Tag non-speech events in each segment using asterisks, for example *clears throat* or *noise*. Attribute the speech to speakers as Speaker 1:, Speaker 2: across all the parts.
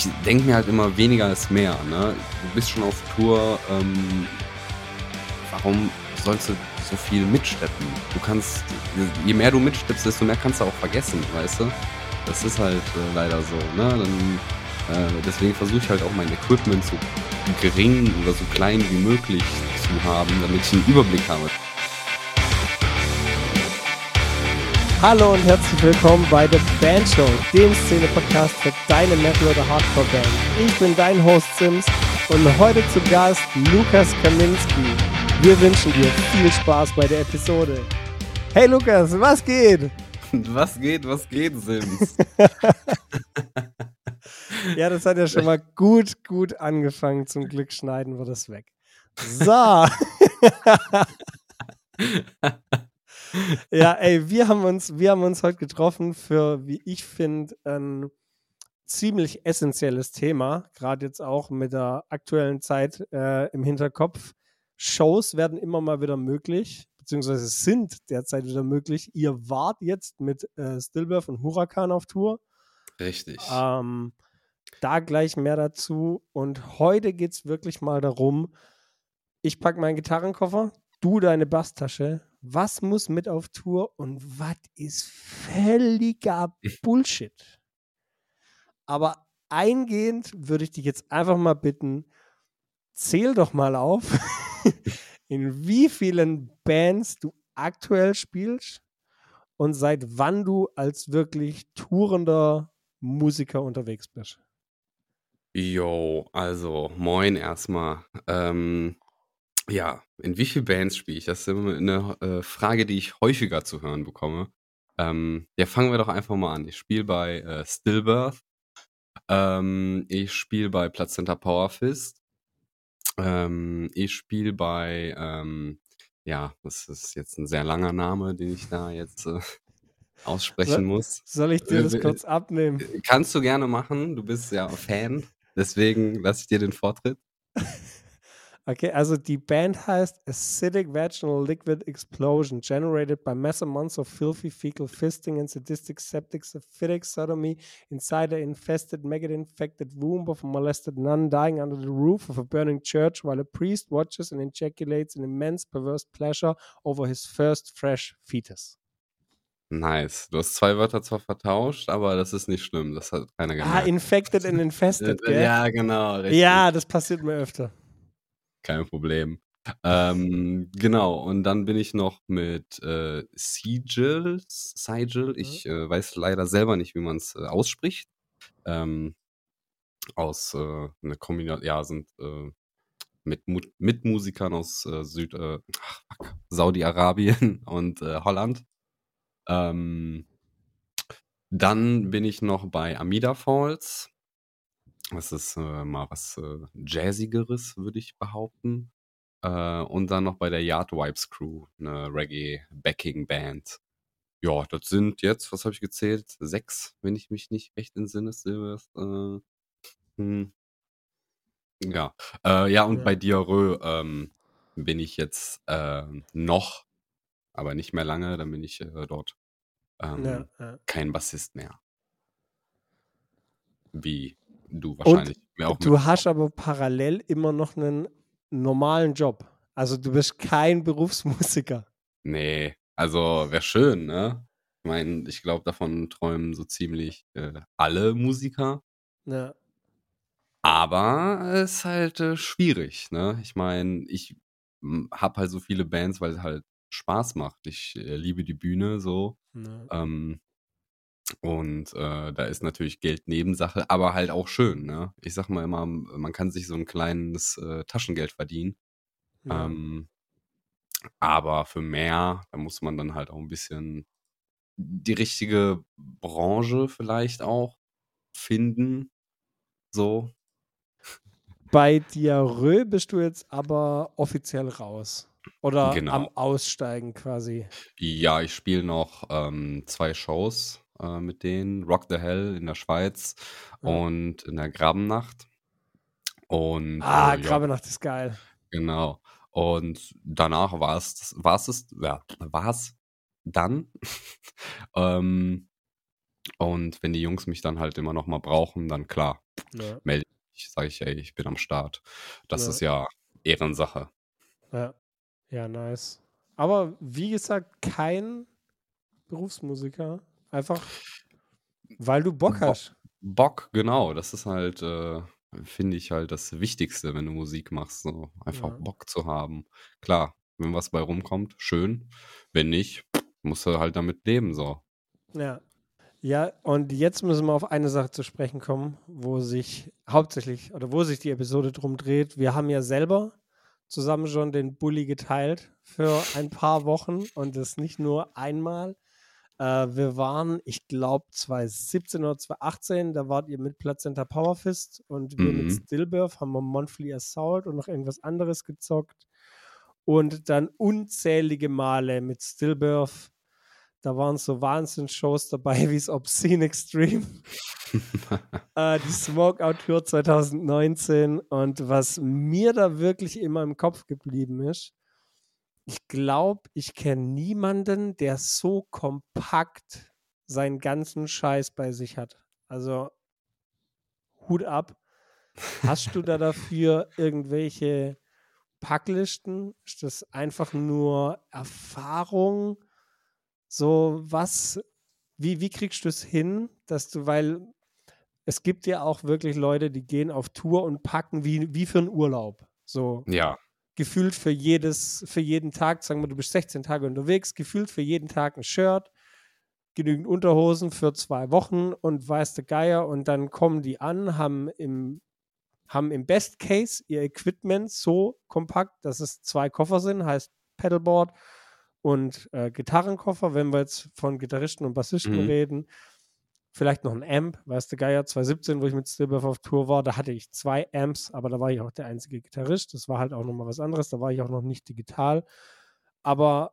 Speaker 1: Ich denke mir halt immer, weniger ist mehr. Ne? Du bist schon auf Tour. Ähm, warum sollst du so viel mitschleppen? Du kannst, je mehr du mitschleppst, desto mehr kannst du auch vergessen, weißt du? Das ist halt äh, leider so. Ne? Dann, äh, deswegen versuche ich halt auch mein Equipment so gering oder so klein wie möglich zu haben, damit ich einen Überblick habe.
Speaker 2: Hallo und herzlich willkommen bei The Band Show, dem Szene-Podcast für deine Metal- oder Hardcore-Band. Ich bin dein Host Sims und heute zu Gast Lukas Kaminski. Wir wünschen dir viel Spaß bei der Episode. Hey Lukas, was geht? *laughs*
Speaker 1: Was geht, was geht, Sims? *laughs*
Speaker 2: ja, das hat ja schon mal gut, gut angefangen. Zum Glück schneiden wir das weg. So. *laughs* ja, ey, wir haben uns, wir haben uns heute getroffen für, wie ich finde, ein ziemlich essentielles Thema, gerade jetzt auch mit der aktuellen Zeit äh, im Hinterkopf. Shows werden immer mal wieder möglich, beziehungsweise sind derzeit wieder möglich. Ihr wart jetzt mit äh, Stillbirth und Huracan auf Tour.
Speaker 1: Richtig.
Speaker 2: Ähm, da gleich mehr dazu. Und heute geht es wirklich mal darum, ich packe meinen Gitarrenkoffer, du deine Basstasche. Was muss mit auf Tour und was ist völliger *laughs* Bullshit? Aber eingehend würde ich dich jetzt einfach mal bitten, zähl doch mal auf, *laughs* in wie vielen Bands du aktuell spielst und seit wann du als wirklich tourender Musiker unterwegs bist.
Speaker 1: Jo, also moin erstmal. Ähm, ja, in wie vielen Bands spiele ich? Das ist immer eine äh, Frage, die ich häufiger zu hören bekomme. Ähm, ja, fangen wir doch einfach mal an. Ich spiele bei äh, Stillbirth. Ähm, ich spiele bei Plazenta Power Fist. Ähm, ich spiele bei, ähm, ja, das ist jetzt ein sehr langer Name, den ich da jetzt äh, aussprechen
Speaker 2: Soll,
Speaker 1: muss.
Speaker 2: soll ich dir das
Speaker 1: Äh,
Speaker 2: kurz abnehmen?
Speaker 1: Kannst du gerne machen. Du bist ja Fan. Deswegen lasse ich dir den Vortritt. *laughs*
Speaker 2: Okay, also die Band heißt Acidic Vaginal Liquid Explosion, generated by massive amounts of filthy fecal fisting and sadistic septic syphitic sodomy inside an infested, maggot-infected womb of a molested nun dying under the roof of a burning church while a priest watches and ejaculates an immense perverse pleasure over his first fresh fetus.
Speaker 1: Nice. Du hast zwei Wörter zwar vertauscht, aber das ist nicht schlimm. Das hat keiner
Speaker 2: Ah,
Speaker 1: gemerkt.
Speaker 2: infected and infested, *laughs* gell?
Speaker 1: ja, genau. Richtig.
Speaker 2: Ja, das passiert mir öfter.
Speaker 1: Kein Problem. Ähm, genau, und dann bin ich noch mit äh, Sigil, Sigil, ich äh, weiß leider selber nicht, wie man es äh, ausspricht. Ähm, aus äh, eine Kombination, ja, sind äh, mit Mu Mitmusikern aus äh, Süd, äh, Saudi-Arabien *laughs* und äh, Holland. Ähm, dann bin ich noch bei Amida Falls. Das ist äh, mal was äh, Jazzigeres, würde ich behaupten. Äh, und dann noch bei der Yard Vibes Crew, eine Reggae-Backing-Band. Ja, das sind jetzt, was habe ich gezählt? Sechs, wenn ich mich nicht recht entsinne. Silvers, äh, hm. Ja, äh, ja, und
Speaker 2: Ja.
Speaker 1: bei Diarrhoe ähm, bin ich jetzt äh, noch, aber nicht mehr lange, dann bin ich äh, dort ähm,
Speaker 2: Ja, ja.
Speaker 1: kein Bassist mehr. Wie du
Speaker 2: Und
Speaker 1: wahrscheinlich auch
Speaker 2: du hast aber parallel immer noch einen normalen Job. Also du bist kein Berufsmusiker.
Speaker 1: Nee, also wäre schön, ne? Ich meine, ich glaube, davon träumen so ziemlich äh, alle Musiker.
Speaker 2: Ja,
Speaker 1: Aber es ist halt äh, schwierig, ne? Ich meine, ich habe halt so viele Bands, weil es halt Spaß macht. Ich äh, liebe die Bühne so.
Speaker 2: ja.
Speaker 1: Ähm, und äh, da ist natürlich Geld Nebensache, aber halt auch schön, ne? Ich sag mal immer, man kann sich so ein kleines äh, Taschengeld verdienen.
Speaker 2: ja.
Speaker 1: Ähm, aber für mehr, da muss man dann halt auch ein bisschen die richtige Branche vielleicht auch finden. So.
Speaker 2: Bei Diarrhoe bist du jetzt aber offiziell raus. Oder
Speaker 1: Genau.
Speaker 2: am Aussteigen quasi.
Speaker 1: Ja, ich spiele noch ähm, zwei Shows äh, mit denen. Rock the Hell in der Schweiz
Speaker 2: Ja.
Speaker 1: und in der Grabennacht. Und
Speaker 2: Ah,
Speaker 1: äh, ja,
Speaker 2: Grabenacht ist geil.
Speaker 1: Genau. Und danach war es, war es, ja, war es dann. *laughs* ähm, Und wenn die Jungs mich dann halt immer noch mal brauchen, dann klar,
Speaker 2: Ja.
Speaker 1: melde ich, sage ich, ey, ich bin am Start. Das
Speaker 2: Ja.
Speaker 1: ist ja Ehrensache.
Speaker 2: Ja. ja, nice. Aber wie gesagt, kein Berufsmusiker. Einfach, weil du Bock
Speaker 1: Bo-
Speaker 2: hast.
Speaker 1: Bock, genau, das ist halt, äh, finde ich halt das Wichtigste, wenn du Musik machst, so einfach
Speaker 2: Ja.
Speaker 1: Bock zu haben. Klar, wenn was bei rumkommt, schön. Wenn nicht, musst du halt damit leben, so.
Speaker 2: Ja. Ja, und jetzt müssen wir auf eine Sache zu sprechen kommen, wo sich hauptsächlich oder wo sich die Episode drum dreht. Wir haben ja selber zusammen schon den Bulli geteilt für ein paar Wochen und das nicht nur einmal. Äh, wir waren, ich glaube, 2017 oder 2018, da wart ihr mit Plazenta Powerfist und wir mit
Speaker 1: Mhm.
Speaker 2: Stillbirth haben wir Monthly Assault und noch irgendwas anderes gezockt. Und dann unzählige Male mit Stillbirth. Da waren so Wahnsinns-Shows dabei *laughs* wie das Obscene Extreme, äh, die Smokeout-Tour 2019. Und was mir da wirklich immer im Kopf geblieben ist, ich glaube, ich kenne niemanden, der so kompakt seinen ganzen Scheiß bei sich hat. Also Hut ab. Hast du da *laughs* dafür irgendwelche Packlisten? Ist das einfach nur Erfahrung? So was, wie, wie kriegst du es hin, dass du, weil es gibt ja auch wirklich Leute, die gehen auf Tour und packen wie, wie für einen Urlaub. So
Speaker 1: Ja,
Speaker 2: gefühlt für jedes, für jeden Tag, sagen wir, du bist 16 Tage unterwegs, gefühlt für jeden Tag ein Shirt, genügend Unterhosen für zwei Wochen und weiß der Geier und dann kommen die an, haben im, haben im Best Case ihr Equipment so kompakt, dass es zwei Koffer sind, heißt Pedalboard und äh, Gitarrenkoffer, wenn wir jetzt von Gitarristen und Bassisten
Speaker 1: Mhm.
Speaker 2: reden. Vielleicht noch ein Amp, weißt du, Geier 2017, wo ich mit Stillbirth auf Tour war, da hatte ich zwei Amps, aber da war ich auch der einzige Gitarrist. Das war halt auch nochmal was anderes, da war ich auch noch nicht digital. Aber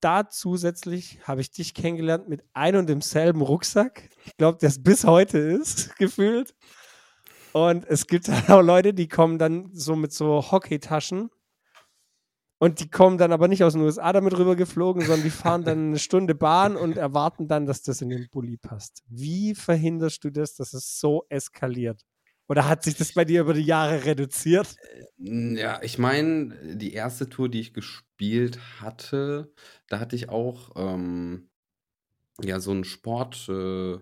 Speaker 2: da zusätzlich habe ich dich kennengelernt mit ein und demselben Rucksack. Ich glaube, der es bis heute ist, *laughs* gefühlt. Und es gibt halt auch Leute, die kommen dann so mit so Hockeytaschen. Und die kommen dann aber nicht aus den USA damit rüber geflogen, sondern die fahren dann eine Stunde Bahn und erwarten dann, dass das in den Bulli passt. Wie verhinderst du das, dass es so eskaliert? Oder hat sich das bei dir über die Jahre reduziert?
Speaker 1: Ja, ich meine, die erste Tour, die ich gespielt hatte, da hatte ich auch ähm, ja so einen Sport, äh,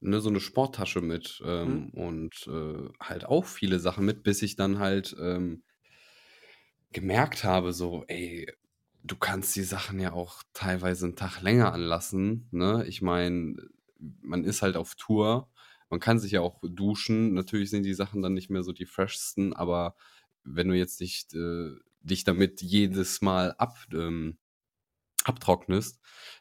Speaker 1: ne, so eine Sporttasche mit ähm, und äh, halt auch viele Sachen mit, bis ich dann halt ähm, gemerkt habe, so, ey, du kannst die Sachen ja auch teilweise einen Tag länger anlassen, ne? Ich meine, man ist halt auf Tour, man kann sich ja auch duschen. Natürlich sind die Sachen dann nicht mehr so die freshsten, aber wenn du jetzt nicht äh, dich damit jedes Mal ab, ähm, abtrocknest,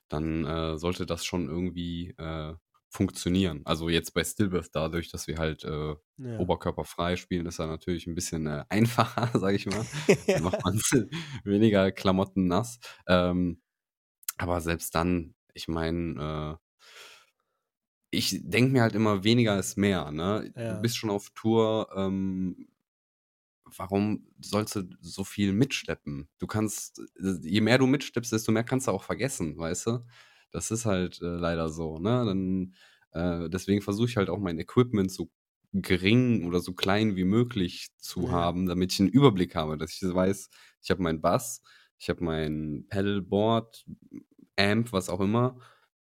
Speaker 1: dann äh, sollte das schon irgendwie äh, funktionieren. Also jetzt bei Stillbirth dadurch, dass wir halt äh,
Speaker 2: Ja.
Speaker 1: oberkörperfrei spielen, ist er natürlich ein bisschen äh, *laughs* einfacher, sage ich mal. *laughs* Dann macht man *laughs* weniger Klamotten nass. Ähm, aber selbst dann, ich meine, äh, ich denke mir halt immer, weniger ist mehr. Ne?
Speaker 2: Ja.
Speaker 1: Du bist schon auf Tour. Ähm, warum sollst du so viel mitschleppen? Du kannst, je mehr du mitschleppst, desto mehr kannst du auch vergessen, weißt du? Das ist halt äh, leider so. Ne? Dann, äh, deswegen versuche ich halt auch mein Equipment so gering oder so klein wie möglich zu
Speaker 2: Ja.
Speaker 1: haben, damit ich einen Überblick habe, dass ich weiß, ich habe meinen Bass, ich habe mein Pedalboard, Amp, was auch immer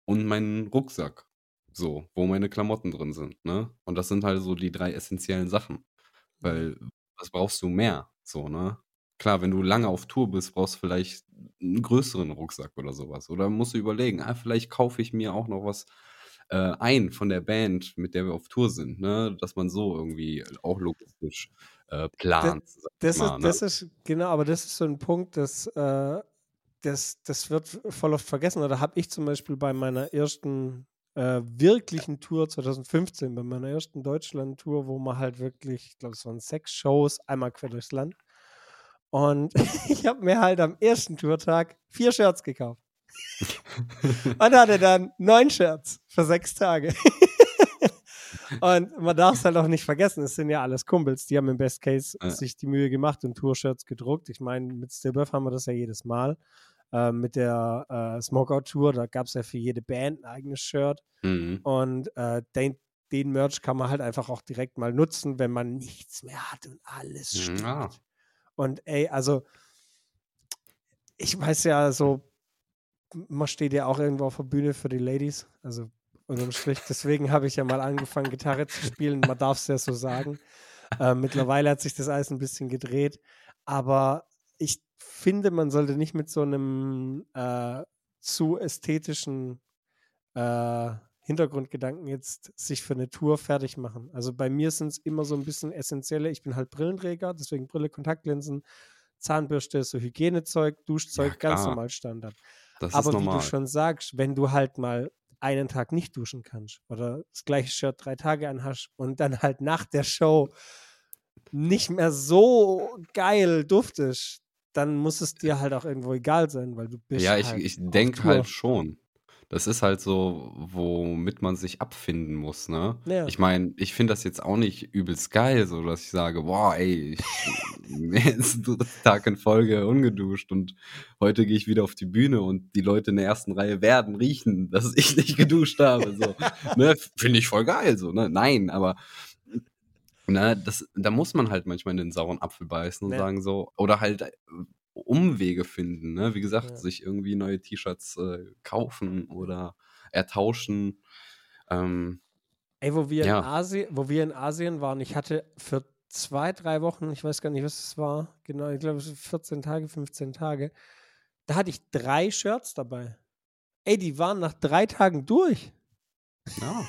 Speaker 1: und meinen Rucksack. So, wo meine Klamotten drin sind, ne? Und das sind halt so die drei essentiellen Sachen. Weil, was brauchst du mehr? So, ne? Klar, wenn du lange auf Tour bist, brauchst du vielleicht einen größeren Rucksack oder sowas. Oder musst du überlegen, ah, vielleicht kaufe ich mir auch noch was äh, ein von der Band, mit der wir auf Tour sind, ne? Dass man so irgendwie auch logistisch äh, plant. ich
Speaker 2: Das,
Speaker 1: mal,
Speaker 2: ist,
Speaker 1: ne?
Speaker 2: das ist, genau, aber das ist so ein Punkt, das, äh, das, das wird voll oft vergessen. Oder habe ich zum Beispiel bei meiner ersten äh, wirklichen Tour 2015, bei meiner ersten Deutschland-Tour, wo man halt wirklich, ich glaube, es waren sechs Shows, einmal quer durchs Land. Und *laughs* ich habe mir halt am ersten Tourtag vier Shirts gekauft. und hatte dann neun Shirts für sechs Tage. *laughs* und man darf es halt auch nicht vergessen, es sind ja alles Kumpels, die haben im Best Case
Speaker 1: Ja.
Speaker 2: sich die Mühe gemacht und Tour-Shirts gedruckt. Ich meine, mit Stillbirth haben wir das ja jedes Mal. äh, mit der äh, Smokeout Tour. Da gab es ja für jede Band ein eigenes Shirt.
Speaker 1: Mhm.
Speaker 2: Und äh, den, den Merch kann man halt einfach auch direkt mal nutzen, wenn man nichts mehr hat und alles
Speaker 1: Mhm,
Speaker 2: stinkt. Und ey, also ich weiß ja so, man steht ja auch irgendwo auf der Bühne für die Ladies, also unterm Strich. Deswegen habe ich ja mal angefangen, Gitarre zu spielen. Man darf es ja so sagen. Äh, mittlerweile hat sich das alles ein bisschen gedreht, aber ich finde, man sollte nicht mit so einem äh, zu ästhetischen äh, Hintergrundgedanken jetzt sich für eine Tour fertig machen. Also bei mir sind es immer so ein bisschen essentielle. Ich bin halt Brillenträger, deswegen Brille, Kontaktlinsen, Zahnbürste, so Hygienezeug, Duschzeug,
Speaker 1: Ja,
Speaker 2: ganz normal Standard.
Speaker 1: Das
Speaker 2: Aber wie du schon sagst, wenn du halt mal einen Tag nicht duschen kannst oder das gleiche Shirt drei Tage anhast und dann halt nach der Show nicht mehr so geil duftest, dann muss es dir halt auch irgendwo egal sein, weil du bist
Speaker 1: Ja, ich,
Speaker 2: halt
Speaker 1: ich
Speaker 2: auf
Speaker 1: denke halt schon. Das ist halt so, womit man sich abfinden muss, ne?
Speaker 2: Ja.
Speaker 1: Ich meine, ich finde das jetzt auch nicht übelst geil, so dass ich sage, boah, ey, ich *laughs* jetzt Tag in Folge ungeduscht und heute gehe ich wieder auf die Bühne und die Leute in der ersten Reihe werden riechen, *laughs* dass ich nicht geduscht habe. So. *laughs* ne? Finde ich voll geil, so, ne? Nein, aber ne, das, da muss man halt manchmal in den sauren Apfel beißen und
Speaker 2: Ja.
Speaker 1: sagen so, oder halt äh, Umwege finden, ne? Wie gesagt,
Speaker 2: Ja.
Speaker 1: sich irgendwie neue T-Shirts äh, kaufen oder ertauschen. Ähm,
Speaker 2: Ey, wo wir,
Speaker 1: Ja.
Speaker 2: in Asien, wo wir in Asien waren, ich hatte für zwei, drei Wochen, ich weiß gar nicht, was es war, genau, ich glaube, es waren 14 Tage, 15 Tage, da hatte ich drei Shirts dabei. Ey, die waren nach drei Tagen durch.
Speaker 1: ja.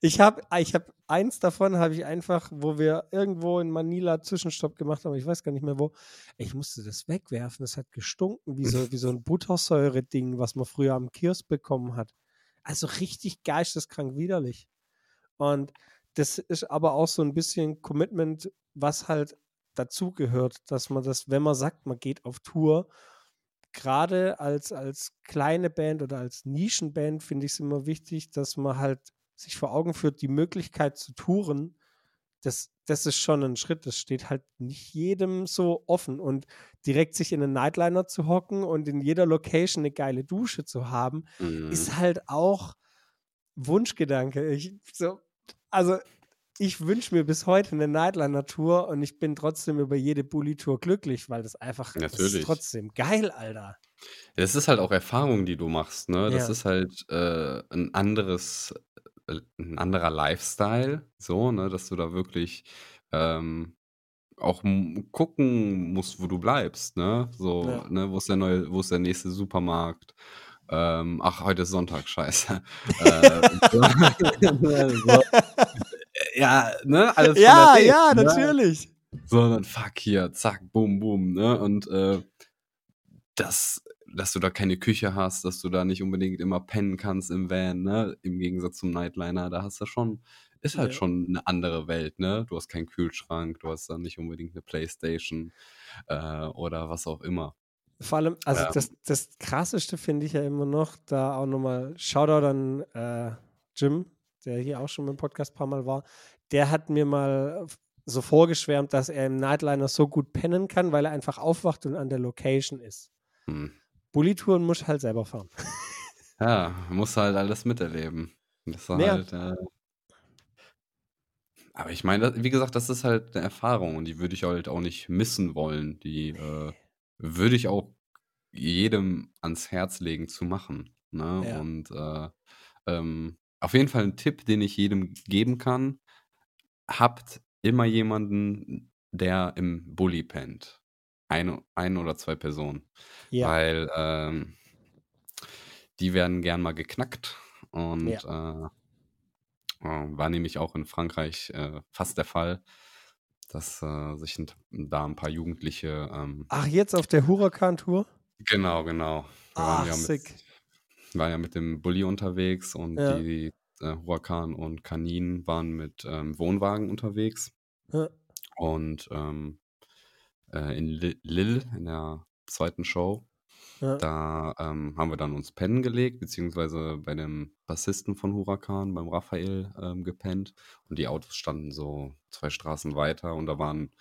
Speaker 2: Ich habe ich hab eins davon, habe ich einfach, wo wir irgendwo in Manila Zwischenstopp gemacht haben, ich weiß gar nicht mehr wo, ich musste das wegwerfen, das hat gestunken, wie so, wie so ein *laughs* Buttersäure-Ding, was man früher am Kiosk bekommen hat. Also richtig geisteskrank widerlich. Und das ist aber auch so ein bisschen Commitment, was halt dazugehört, dass man das, wenn man sagt, man geht auf Tour, gerade als, als kleine Band oder als Nischenband finde ich es immer wichtig, dass man halt sich vor Augen führt, die Möglichkeit zu touren, das, das ist schon ein Schritt. Das steht halt nicht jedem so offen. Und direkt sich in einen Nightliner zu hocken und in jeder Location eine geile Dusche zu haben,
Speaker 1: Mhm.
Speaker 2: ist halt auch Wunschgedanke. Ich, so, also ich wünsche mir bis heute eine Nightliner-Tour und ich bin trotzdem über jede Bully-Tour glücklich, weil das einfach das
Speaker 1: Natürlich.
Speaker 2: ist trotzdem geil, Alter.
Speaker 1: Das ist halt auch Erfahrung, die du machst, ne? Das
Speaker 2: Ja.
Speaker 1: ist halt äh, ein anderes, ein anderer Lifestyle, so, ne, dass du da wirklich ähm, auch gucken musst, wo du bleibst, ne? So,
Speaker 2: Ja.
Speaker 1: ne, wo ist der neue, wo ist der nächste Supermarkt? Ähm, ach, heute ist Sonntag, scheiße. *laughs* äh, so, *laughs* so, ja, ne? Alles
Speaker 2: Ja,
Speaker 1: Ding,
Speaker 2: ja,
Speaker 1: ne?
Speaker 2: natürlich.
Speaker 1: sondern fuck hier, zack, boom, boom, ne? Und äh, das, dass du da keine Küche hast, dass du da nicht unbedingt immer pennen kannst im Van, ne? Im Gegensatz zum Nightliner, da hast du schon, ist halt
Speaker 2: Ja.
Speaker 1: schon eine andere Welt, ne? Du hast keinen Kühlschrank, du hast da nicht unbedingt eine Playstation äh, oder was auch immer.
Speaker 2: Vor allem, also
Speaker 1: Ja.
Speaker 2: das, das krasseste finde ich ja immer noch, da auch nochmal Shoutout an äh, Jim, der hier auch schon im Podcast ein paar Mal war. Der hat mir mal so vorgeschwärmt, dass er im Nightliner so gut pennen kann, weil er einfach aufwacht und an der Location ist.
Speaker 1: Hm.
Speaker 2: Bullitouren muss halt selber fahren. *laughs*
Speaker 1: Ja, musst halt alles miterleben. Das ist
Speaker 2: Ja.
Speaker 1: halt, äh, aber ich meine, wie gesagt, das ist halt eine Erfahrung und die würde ich halt auch nicht missen wollen. Die äh, würde ich auch jedem ans Herz legen zu machen. Ne?
Speaker 2: Ja.
Speaker 1: Und äh, ähm, auf jeden Fall ein Tipp, den ich jedem geben kann. Habt immer jemanden, der im Bulli pennt. Ein, ein oder zwei Personen.
Speaker 2: Ja,
Speaker 1: Weil ähm, die werden gern mal geknackt. Und äh, äh, war nämlich auch in Frankreich äh, fast der Fall, dass äh, sich ein, da ein paar Jugendliche. Ähm,
Speaker 2: Ach, jetzt auf der Huracan-Tour?
Speaker 1: genau, genau. Wir
Speaker 2: Ach,
Speaker 1: waren ja mit,
Speaker 2: sick.
Speaker 1: waren ja mit dem Bulli unterwegs und
Speaker 2: Ja.
Speaker 1: die äh, Huracan und Kanin waren mit ähm, Wohnwagen unterwegs.
Speaker 2: Ja.
Speaker 1: Und ähm, äh, in Li- Lille, in der zweiten Show,
Speaker 2: Ja.
Speaker 1: Da ähm, haben wir dann uns pennen gelegt, beziehungsweise bei dem Bassisten von Huracan, beim Raphael, ähm, gepennt. Und die Autos standen so zwei Straßen weiter und da waren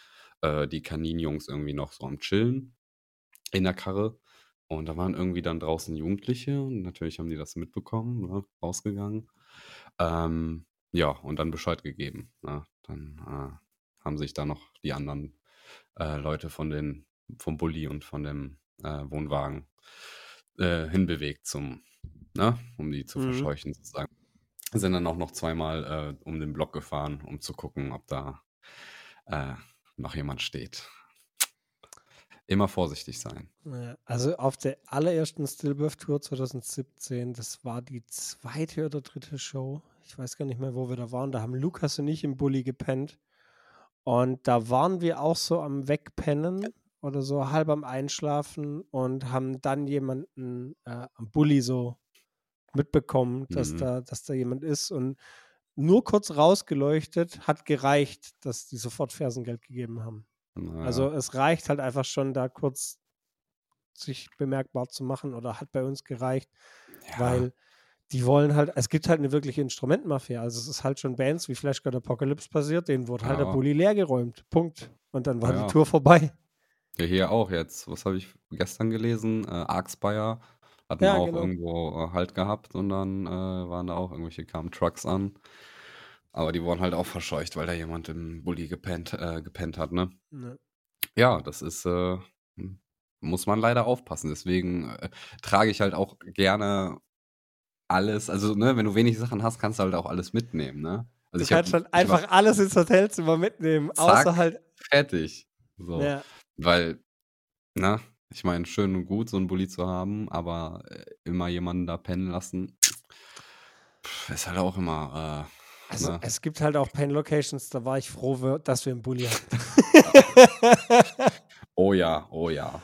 Speaker 1: äh, die Kaninjungs irgendwie noch so am Chillen in der Karre. Und da waren irgendwie dann draußen Jugendliche und natürlich haben die das mitbekommen, ne, rausgegangen. Ähm, ja, und dann Bescheid gegeben. Ne? Dann äh, haben sich da noch die anderen äh, Leute von den, vom Bulli und von dem äh, Wohnwagen äh, hinbewegt zum, ne, um die zu
Speaker 2: Mhm.
Speaker 1: verscheuchen sozusagen. Sind dann auch noch zweimal äh, um den Block gefahren, um zu gucken, ob da äh, noch jemand steht. Immer vorsichtig sein.
Speaker 2: Also auf der allerersten Stillbirth Tour 2017, das war die zweite oder dritte Show. Ich weiß gar nicht mehr, wo wir da waren. Da haben Lukas und ich im Bulli gepennt. Und da waren wir auch so am Wegpennen oder so halb am Einschlafen und haben dann jemanden äh, am Bulli so mitbekommen, dass,
Speaker 1: Mhm.
Speaker 2: da, dass da jemand ist. Und nur kurz rausgeleuchtet hat gereicht, dass die sofort Fersengeld gegeben haben.
Speaker 1: Naja.
Speaker 2: Also es reicht halt einfach schon, da kurz sich bemerkbar zu machen oder hat bei uns gereicht,
Speaker 1: ja,
Speaker 2: weil die wollen halt, es gibt halt eine wirkliche Instrumentenmafia. Also es ist halt schon Bands wie Flash God Apocalypse passiert, denen wurde halt der
Speaker 1: Ja.
Speaker 2: Bulli leergeräumt. Punkt. Und dann war
Speaker 1: Ja.
Speaker 2: die Tour vorbei.
Speaker 1: Ja, hier auch jetzt. Was habe ich gestern gelesen? Äh, Arxpire hatten
Speaker 2: Ja,
Speaker 1: auch
Speaker 2: genau.
Speaker 1: irgendwo äh, Halt gehabt und dann äh, waren da auch irgendwelche kamen Trucks an. Aber die wurden halt auch verscheucht, weil da jemand im Bulli gepennt, äh, gepennt hat, ne?
Speaker 2: Ne.
Speaker 1: Ja, das ist, äh, hm, muss man leider aufpassen. Deswegen äh, trage ich halt auch gerne alles. Also, ne, wenn du wenig Sachen hast, kannst du halt auch alles mitnehmen, ne?
Speaker 2: Du
Speaker 1: Also ich hab,
Speaker 2: kannst halt
Speaker 1: ich war
Speaker 2: einfach alles ins Hotelzimmer mitnehmen, außer
Speaker 1: zack,
Speaker 2: halt,
Speaker 1: fertig. So.
Speaker 2: ja,
Speaker 1: Weil, na, ich meine, schön und gut, so einen Bulli zu haben, aber äh, immer jemanden da pennen lassen, pff, ist halt auch immer, äh,
Speaker 2: also
Speaker 1: ne?
Speaker 2: es gibt halt auch Pen-Locations, da war ich froh, dass wir einen Bulli hatten. *laughs*
Speaker 1: Oh ja, oh ja.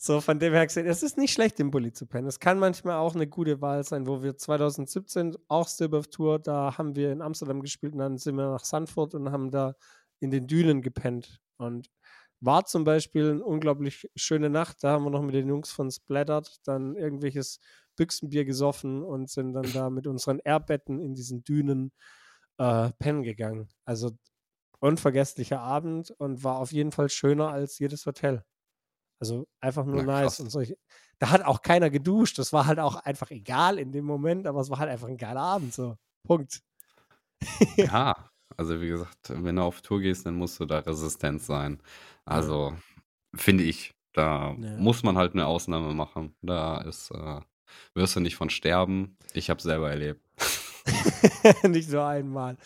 Speaker 2: So, von dem her gesehen, es ist nicht schlecht, im Bulli zu pennen. Es kann manchmal auch eine gute Wahl sein, wo wir 2017 auch Stillbirth Tour, da haben wir in Amsterdam gespielt und dann sind wir nach Sanford und haben da in den Dünen gepennt. Und war zum Beispiel eine unglaublich schöne Nacht. Da haben wir noch mit den Jungs von Splattered dann irgendwelches Büchsenbier gesoffen und sind dann da mit unseren Airbetten in diesen Dünen äh, pennen gegangen. Also unvergesslicher Abend und war auf jeden Fall schöner als jedes Hotel. Also einfach nur
Speaker 1: Na,
Speaker 2: nice und solche. Da hat auch keiner geduscht. Das war halt auch einfach egal in dem Moment, aber es war halt einfach ein geiler Abend. So. Punkt.
Speaker 1: Ja, *laughs* also wie gesagt, wenn du auf Tour gehst, dann musst du da resistent sein. Also, finde ich, da
Speaker 2: Ja.
Speaker 1: muss man halt eine Ausnahme machen. Da ist, äh, wirst du nicht von sterben. Ich habe selber erlebt. *laughs*
Speaker 2: Nicht nur einmal.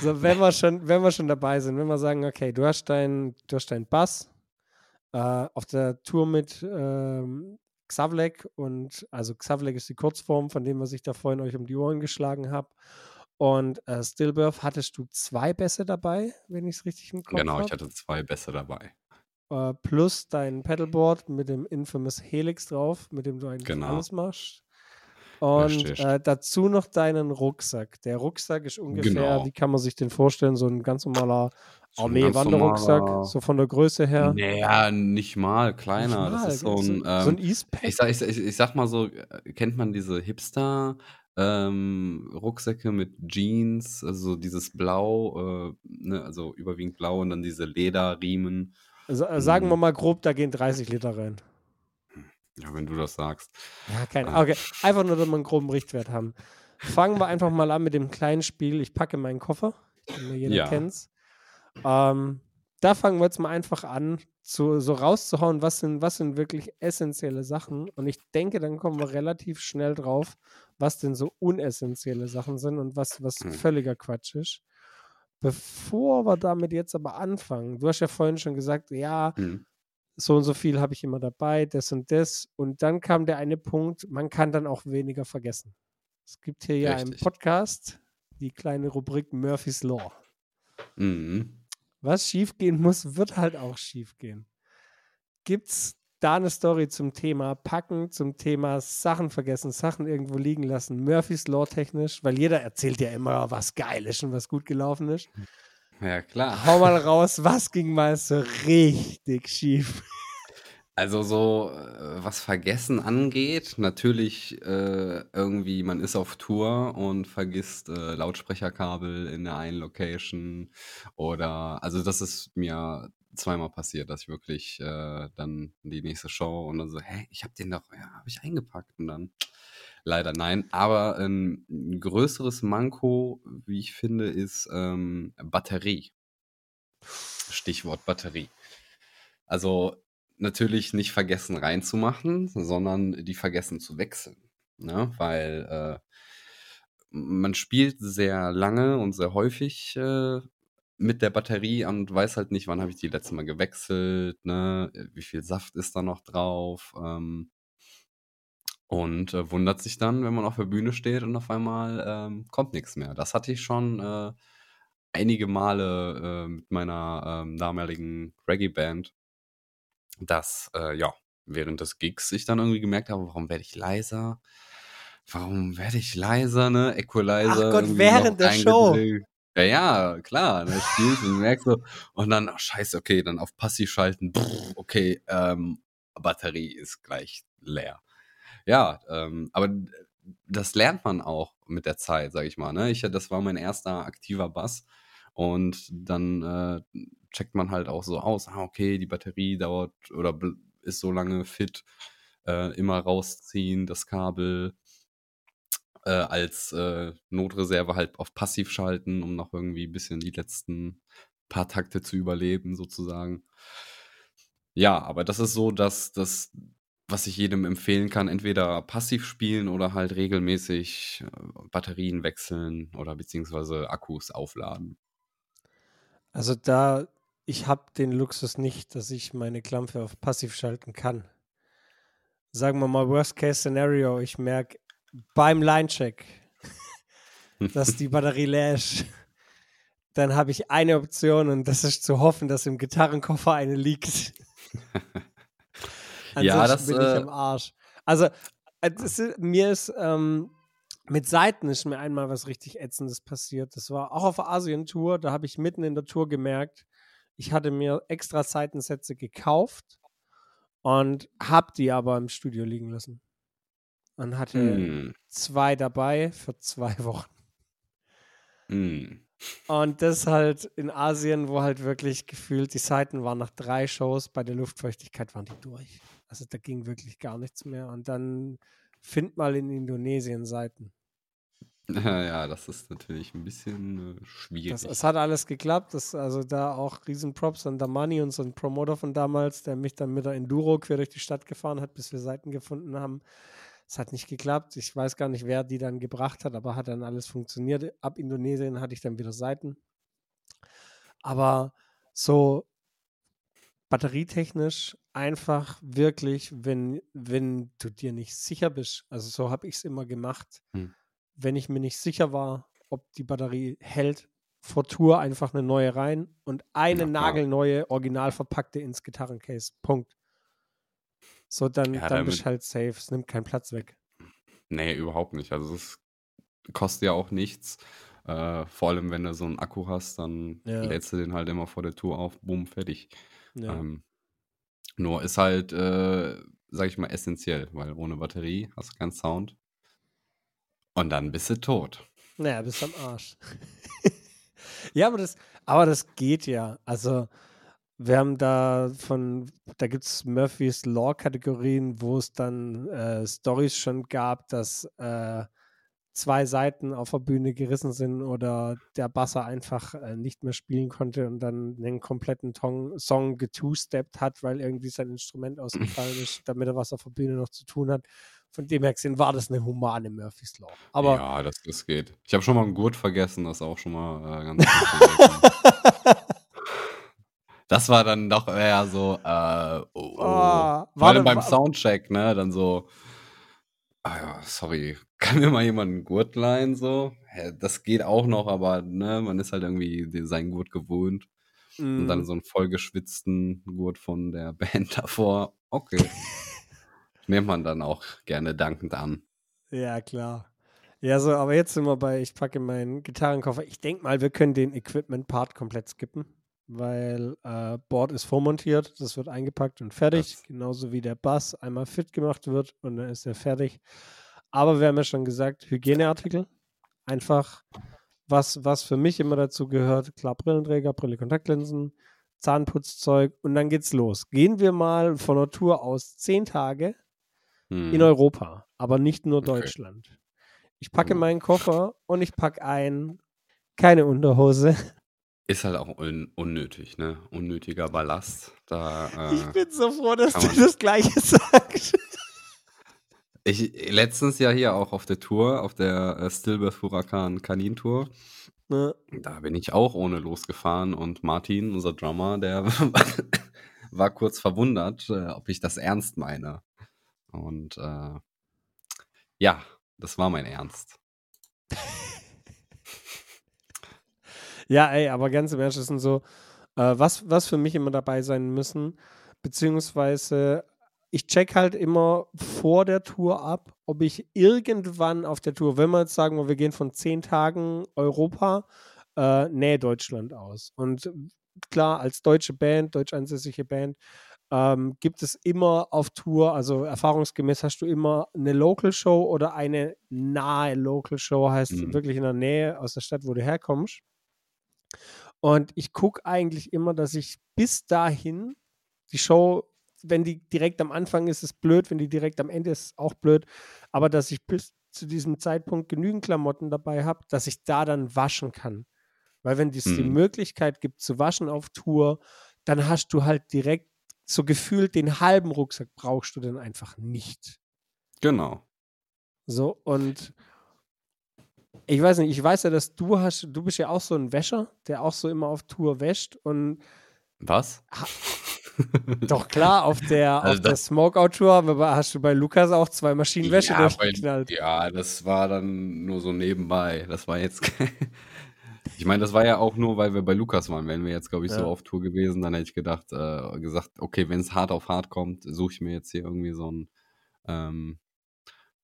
Speaker 2: So, wenn wir schon, wenn wir schon dabei sind, wenn wir sagen, okay, du hast deinen, du hast deinen Bass äh, auf der Tour mit ähm, Xavlek und also Xavlek ist die Kurzform von dem, was ich da vorhin euch um die Ohren geschlagen habe. Und äh, Stillbirth hattest du zwei Bässe dabei, wenn ich es richtig im Kopf
Speaker 1: Genau,
Speaker 2: habe.
Speaker 1: ich hatte zwei Bässe dabei.
Speaker 2: äh, plus dein Pedalboard mit dem Infamous Helix drauf, mit dem du eigentlich
Speaker 1: Genau.
Speaker 2: alles machst. Und äh, dazu noch deinen Rucksack. Der Rucksack ist ungefähr,
Speaker 1: Genau.
Speaker 2: wie kann man sich den vorstellen, so ein ganz normaler Armee-Wanderrucksack, so von der Größe her.
Speaker 1: Naja, nicht mal kleiner.
Speaker 2: Nicht mal,
Speaker 1: das ist so ein,
Speaker 2: so, so ein
Speaker 1: ähm,
Speaker 2: Eastpack.
Speaker 1: ich, sag, ich, ich, ich sag mal so, äh, kennt man diese Hipster ähm, Rucksäcke mit Jeans, also dieses Blau, äh, ne, also überwiegend blau und dann diese Lederriemen.
Speaker 2: Also, sagen wir
Speaker 1: hm.
Speaker 2: mal grob, da gehen 30 Liter rein.
Speaker 1: Ja, wenn du das sagst.
Speaker 2: Ja, keine
Speaker 1: Ah.
Speaker 2: Ahnung. Okay, einfach nur, dass wir einen groben Richtwert haben. Fangen wir einfach mal an mit dem kleinen Spiel. Ich packe meinen Koffer. Denke, Jeder
Speaker 1: Ja.
Speaker 2: kennt's. Ähm, da fangen wir jetzt mal einfach an, zu, so rauszuhauen, was sind, was sind wirklich essentielle Sachen. Und ich denke, dann kommen wir relativ schnell drauf, was denn so unessentielle Sachen sind und was, was
Speaker 1: Hm.
Speaker 2: völliger Quatsch ist. Bevor wir damit jetzt aber anfangen, du hast ja vorhin schon gesagt, ja,
Speaker 1: Hm.
Speaker 2: so und so viel habe ich immer dabei, das und das. Und dann kam der eine Punkt, man kann dann auch weniger vergessen. Es gibt hier ja im
Speaker 1: Richtig.
Speaker 2: Podcast die kleine Rubrik Murphy's Law.
Speaker 1: Mhm.
Speaker 2: Was schiefgehen muss, wird halt auch schiefgehen. Gibt's da eine Story zum Thema Packen, zum Thema Sachen vergessen, Sachen irgendwo liegen lassen, Murphy's Law technisch, weil jeder erzählt ja immer, was geil ist und was gut gelaufen ist.
Speaker 1: Ja, klar.
Speaker 2: Hau mal raus, was ging mal so richtig schief?
Speaker 1: Also so, äh, was Vergessen angeht, natürlich äh, irgendwie, man ist auf Tour und vergisst äh, Lautsprecherkabel in der einen Location oder, also das ist mir zweimal passiert, dass ich wirklich äh, dann die nächste Show und dann so, hä, ich habe den doch, ja, habe ich eingepackt und dann leider nein. Aber ein größeres Manko, wie ich finde, ist ähm, Batterie. Stichwort Batterie. Also natürlich nicht vergessen reinzumachen, sondern die vergessen zu wechseln. Ne? Weil äh, man spielt sehr lange und sehr häufig äh, mit der Batterie und weiß halt nicht, wann habe ich die letzte Mal gewechselt, ne? wie viel Saft ist da noch drauf. Ähm, und äh, wundert sich dann, wenn man auf der Bühne steht und auf einmal ähm, kommt nichts mehr. Das hatte ich schon äh, einige Male äh, mit meiner ähm, damaligen Reggae-Band, dass äh, ja, während des Gigs ich dann irgendwie gemerkt habe, warum werde ich leiser? Warum werde ich leiser, ne? Equalizer.
Speaker 2: Ach Gott, während der Show.
Speaker 1: Ja, ja, klar. Ne, spielst und merkst so, und dann, ach, scheiße, okay, dann auf Passiv schalten, brr, okay, ähm, Batterie ist gleich leer. Ja, ähm, aber das lernt man auch mit der Zeit, sag ich mal. Ne? Ich, das war mein erster aktiver Bass. Und dann äh, checkt man halt auch so aus, ah, okay, die Batterie dauert oder ist so lange fit, äh, immer rausziehen, das Kabel äh, als äh, Notreserve halt auf passiv schalten, um noch irgendwie ein bisschen die letzten paar Takte zu überleben, sozusagen. Ja, aber das ist so, dass das, was ich jedem empfehlen kann, entweder passiv spielen oder halt regelmäßig äh, Batterien wechseln oder beziehungsweise Akkus aufladen.
Speaker 2: Also da, ich habe den Luxus nicht, dass ich meine Klampe auf passiv schalten kann. Sagen wir mal Worst Case Scenario, ich merke beim Line-Check, *laughs* dass die Batterie leer ist. Dann habe ich eine Option und das ist zu hoffen, dass im Gitarrenkoffer eine liegt. *laughs*
Speaker 1: Ja,
Speaker 2: Ansonsten
Speaker 1: das,
Speaker 2: bin ich
Speaker 1: äh,
Speaker 2: am Arsch. Also, äh, ist, mir ist ähm, mit Seiten ist mir einmal was richtig Ätzendes passiert. Das war auch auf der Asien-Tour. Da habe ich mitten in der Tour gemerkt, ich hatte mir extra Seitensätze gekauft und habe die aber im Studio liegen lassen. Und hatte
Speaker 1: Hm,
Speaker 2: zwei dabei für zwei *laughs* Wochen.
Speaker 1: hm.
Speaker 2: Und das halt in Asien, wo halt wirklich gefühlt die Seiten waren nach drei Shows, bei der Luftfeuchtigkeit waren die durch. Also da ging wirklich gar nichts mehr. Und dann find mal in Indonesien Seiten. *laughs*
Speaker 1: Ja, das ist natürlich ein bisschen äh,
Speaker 2: Das,
Speaker 1: schwierig.
Speaker 2: es hat alles geklappt. Das, also da auch Riesenprops an Damani, unseren Promoter von damals, der mich dann mit der Enduro quer durch die Stadt gefahren hat, bis wir Seiten gefunden haben. Es hat nicht geklappt. Ich weiß gar nicht, wer die dann gebracht hat, aber hat dann alles funktioniert. Ab Indonesien hatte ich dann wieder Seiten. Aber so batterietechnisch einfach wirklich, wenn, wenn du dir nicht sicher bist, also so habe ich es immer gemacht,
Speaker 1: Hm.
Speaker 2: Wenn ich mir nicht sicher war, ob die Batterie hält, vor Tour einfach eine neue rein und eine
Speaker 1: Ja,
Speaker 2: nagelneue, original verpackte ins Gitarrencase. Punkt. So, dann,
Speaker 1: Ja,
Speaker 2: dann bist halt safe. Es nimmt keinen Platz weg.
Speaker 1: Nee, überhaupt nicht. Also es kostet ja auch nichts. Äh, vor allem, wenn du so einen Akku hast, dann
Speaker 2: Ja.
Speaker 1: lädst du den halt immer vor der Tour auf, bumm, fertig.
Speaker 2: Ja.
Speaker 1: Ähm, nur ist halt, äh, sag ich mal, essentiell, weil ohne Batterie hast du keinen Sound. Und dann bist du tot.
Speaker 2: Naja, bist am Arsch. *laughs* ja, aber das, aber das geht ja. Also, wir haben da von, da gibt es Murphys Law-Kategorien, wo es dann äh, Stories schon gab, dass äh, zwei Seiten auf der Bühne gerissen sind oder der Basser einfach äh, nicht mehr spielen konnte und dann einen kompletten Tong Song getwo-steppt hat, weil irgendwie sein Instrument ausgefallen *laughs* ist, damit er was auf der Bühne noch zu tun hat. Von dem her gesehen war das eine humane Murphys Law. Aber
Speaker 1: ja, das, das geht. Ich habe schon mal einen Gurt vergessen, das auch schon mal äh, ganz. *laughs* Das war dann doch eher so, äh, oh, oh.
Speaker 2: Ah,
Speaker 1: Vor allem beim Soundcheck, ne, dann so, ah ja, sorry, kann mir mal jemand einen Gurt leihen, so? Das geht auch noch, aber, ne, man ist halt irgendwie den- seinen Gurt gewohnt. Und dann
Speaker 2: Mm,
Speaker 1: so einen vollgeschwitzten Gurt von der *laughs* Band davor, okay. *laughs* Nimmt man dann auch gerne dankend an.
Speaker 2: Ja, klar. Ja, so, aber jetzt sind wir bei, ich packe meinen Gitarrenkoffer. Ich denke mal, wir können den Equipment-Part komplett skippen, weil äh, Board ist vormontiert, das wird eingepackt und fertig.
Speaker 1: Das-
Speaker 2: Genauso wie der Bass einmal fit gemacht wird und dann ist er fertig. Aber wir haben ja schon gesagt, Hygieneartikel. Einfach, was, was für mich immer dazu gehört, klar, Brillenträger, Brille, Kontaktlinsen, Zahnputzzeug und dann geht's los. Gehen wir mal von der Tour aus zehn Tage in
Speaker 1: Hm.
Speaker 2: Europa, aber nicht nur
Speaker 1: Okay.
Speaker 2: Deutschland. Ich packe
Speaker 1: Mhm.
Speaker 2: meinen Koffer und ich packe ein, keine Unterhose.
Speaker 1: Ist halt auch un unnötig, ne? Unnötiger Ballast. Da,
Speaker 2: Ich
Speaker 1: äh,
Speaker 2: bin so froh, dass du das Gleiche *laughs* sagst.
Speaker 1: ich letztens ja hier auch auf der Tour, auf der äh, Stillbirth Huracan Kanin Tour,
Speaker 2: Ne?
Speaker 1: da bin ich auch ohne losgefahren und Martin, unser Drummer, der *laughs* war kurz verwundert, äh, ob ich das ernst meine. Und äh, ja, das war mein Ernst. *laughs*
Speaker 2: Ja, ey, aber ganz im Ernst, das sind so, äh, was, was für mich immer dabei sein müssen, beziehungsweise ich check halt immer vor der Tour ab, ob ich irgendwann auf der Tour, wenn wir jetzt sagen, wir gehen von zehn Tagen Europa, äh, Nähe Deutschland aus. Und klar, als deutsche Band, deutsch ansässige Band, ähm, gibt es immer auf Tour, also erfahrungsgemäß hast du immer eine Local Show oder eine nahe Local Show, heißt
Speaker 1: Mhm.
Speaker 2: wirklich in der Nähe aus der Stadt, wo du herkommst. Und ich gucke eigentlich immer, dass ich bis dahin die Show, wenn die direkt am Anfang ist, ist blöd, wenn die direkt am Ende ist, ist auch blöd, aber dass ich bis zu diesem Zeitpunkt genügend Klamotten dabei habe, dass ich da dann waschen kann. Weil wenn es die
Speaker 1: Mhm.
Speaker 2: Möglichkeit gibt zu waschen auf Tour, dann hast du halt direkt so gefühlt den halben Rucksack brauchst du dann einfach nicht.
Speaker 1: Genau.
Speaker 2: So, und ich weiß nicht, ich weiß ja, dass du hast, du bist ja auch so ein Wäscher, der auch so immer auf Tour wäscht und
Speaker 1: Was? *laughs*
Speaker 2: Doch klar, auf der,
Speaker 1: Also
Speaker 2: auf der Smokeout-Tour hast du bei Lukas auch zwei Maschinen Wäsche
Speaker 1: Ja,
Speaker 2: durchgeknallt.
Speaker 1: ja, das war dann nur so nebenbei. Das war jetzt. *laughs* ich meine, das war ja auch nur, weil wir bei Lukas waren. Wären wir jetzt, glaube ich, so
Speaker 2: Ja.
Speaker 1: auf Tour gewesen, dann hätte ich gedacht, äh, gesagt, okay, wenn es hart auf hart kommt, suche ich mir jetzt hier irgendwie so einen ähm,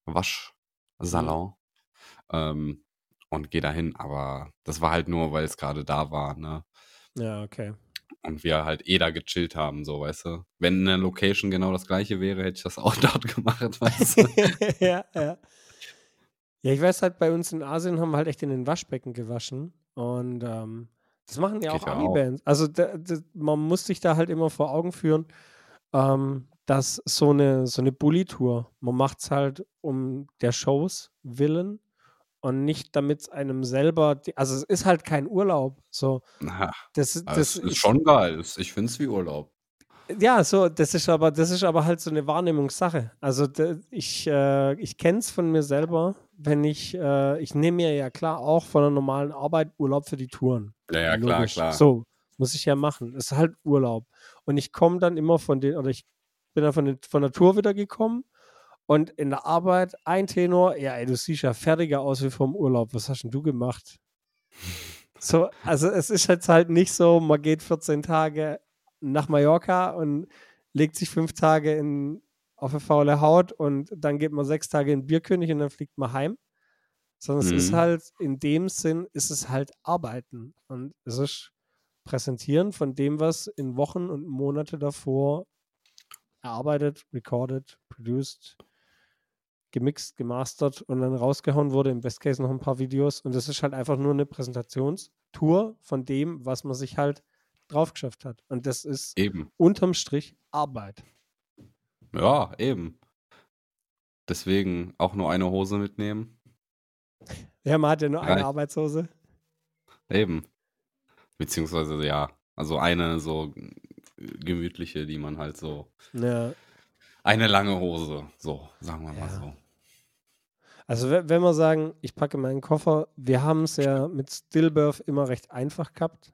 Speaker 1: Waschsalon ähm, und gehe dahin. Aber das war halt nur, weil es gerade da war, ne?
Speaker 2: Ja, okay.
Speaker 1: Und wir halt eh da gechillt haben, so, weißt du. Wenn eine Location genau das gleiche wäre, hätte ich das auch *laughs* dort gemacht, weißt du. *laughs*
Speaker 2: ja, ja. Ja, ich weiß halt, bei uns in Asien haben wir halt echt in den Waschbecken gewaschen. Und ähm, das machen ja
Speaker 1: Geht
Speaker 2: auch
Speaker 1: ja
Speaker 2: Ami-Bands. Also da, da, man muss sich da halt immer vor Augen führen, ähm, dass so eine, so eine Bully-Tour, man macht es halt um der Shows willen und nicht damit es einem selber, also es ist halt kein Urlaub. So,
Speaker 1: Na,
Speaker 2: das,
Speaker 1: das
Speaker 2: das
Speaker 1: ist schon geil. Ich finde es wie Urlaub.
Speaker 2: Ja, so, das ist aber, das ist aber halt so eine Wahrnehmungssache. Also da, ich, äh, ich kenne es von mir selber, wenn ich, äh, ich nehme mir ja klar auch von der normalen Arbeit Urlaub für die Touren.
Speaker 1: Ja, ja, klar,
Speaker 2: Logisch.
Speaker 1: klar.
Speaker 2: So, muss ich ja machen. Es ist halt Urlaub. Und ich komme dann immer von den, oder ich bin dann von, den, von der Tour wieder gekommen und in der Arbeit ein Tenor, ja, ey, du siehst ja fertiger aus wie vom Urlaub. Was hast denn du gemacht? *laughs* So, also es ist jetzt halt nicht so, man geht 14 Tage nach Mallorca und legt sich fünf Tage in, auf eine faule Haut und dann geht man sechs Tage in Bierkönig und dann fliegt man heim. Sondern es ist
Speaker 1: Mhm.
Speaker 2: halt, in dem Sinn, ist es halt Arbeiten. Und es ist Präsentieren von dem, was in Wochen und Monate davor erarbeitet, recorded, produced, gemixt, gemastert und dann rausgehauen wurde. Im Best Case noch ein paar Videos. Und das ist halt einfach nur eine Präsentationstour von dem, was man sich halt drauf geschafft hat. Und das ist
Speaker 1: Eben.
Speaker 2: unterm Strich Arbeit.
Speaker 1: Ja, eben. Deswegen auch nur eine Hose mitnehmen.
Speaker 2: Ja, man hat ja nur eine
Speaker 1: Reicht.
Speaker 2: Arbeitshose.
Speaker 1: Eben. Beziehungsweise, ja, also eine so gemütliche, die man halt so.
Speaker 2: Ja.
Speaker 1: Eine lange Hose, so, sagen wir mal
Speaker 2: Ja.
Speaker 1: so.
Speaker 2: Also we- wenn wir sagen, ich packe meinen Koffer, wir haben es ja mit Stillbirth immer recht einfach gehabt,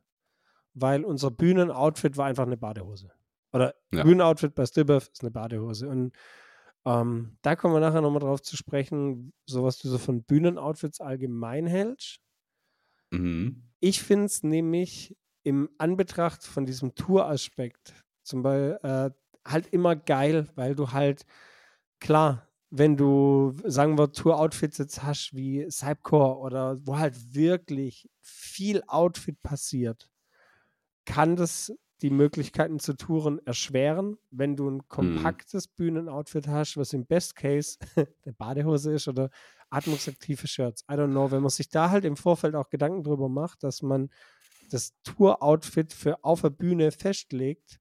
Speaker 2: weil unser Bühnenoutfit war einfach eine Badehose. Oder
Speaker 1: Ja.
Speaker 2: Bühnenoutfit bei Stillbirth ist eine Badehose. Und ähm, da kommen wir nachher nochmal drauf zu sprechen, so was du so von Bühnenoutfits allgemein hältst.
Speaker 1: Mhm.
Speaker 2: Ich finde es nämlich im Anbetracht von diesem Tour-Aspekt zum Beispiel äh, halt immer geil, weil du halt, klar, wenn du, sagen wir, Tour-Outfits jetzt hast wie Cypcore oder wo halt wirklich viel Outfit passiert, kann das die Möglichkeiten zu touren erschweren, wenn du ein kompaktes Bühnenoutfit hast, was im Best Case *laughs* eine Badehose ist oder atmungsaktive Shirts. I don't know, wenn man sich da halt im Vorfeld auch Gedanken drüber macht, dass man das Tour-Outfit für auf der Bühne festlegt,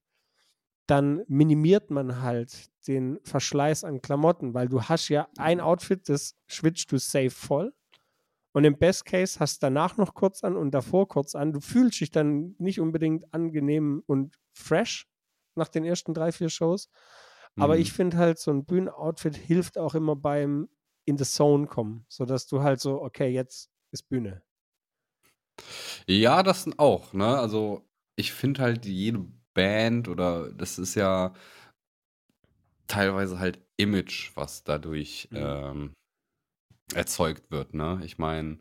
Speaker 2: dann minimiert man halt den Verschleiß an Klamotten, weil du hast ja ein Outfit, das schwitzt du safe voll. Und im Best Case hast du danach noch kurz an und davor kurz an. Du fühlst dich dann nicht unbedingt angenehm und fresh nach den ersten drei, vier Shows. Aber
Speaker 1: Mhm.
Speaker 2: ich finde halt, so ein Bühnenoutfit hilft auch immer beim in the Zone kommen, sodass du halt so, okay, jetzt ist Bühne.
Speaker 1: Ja, das auch, ne? Also, ich finde halt jede Band oder das ist ja teilweise halt Image, was dadurch
Speaker 2: Mhm.
Speaker 1: ähm, erzeugt wird, ne? Ich meine,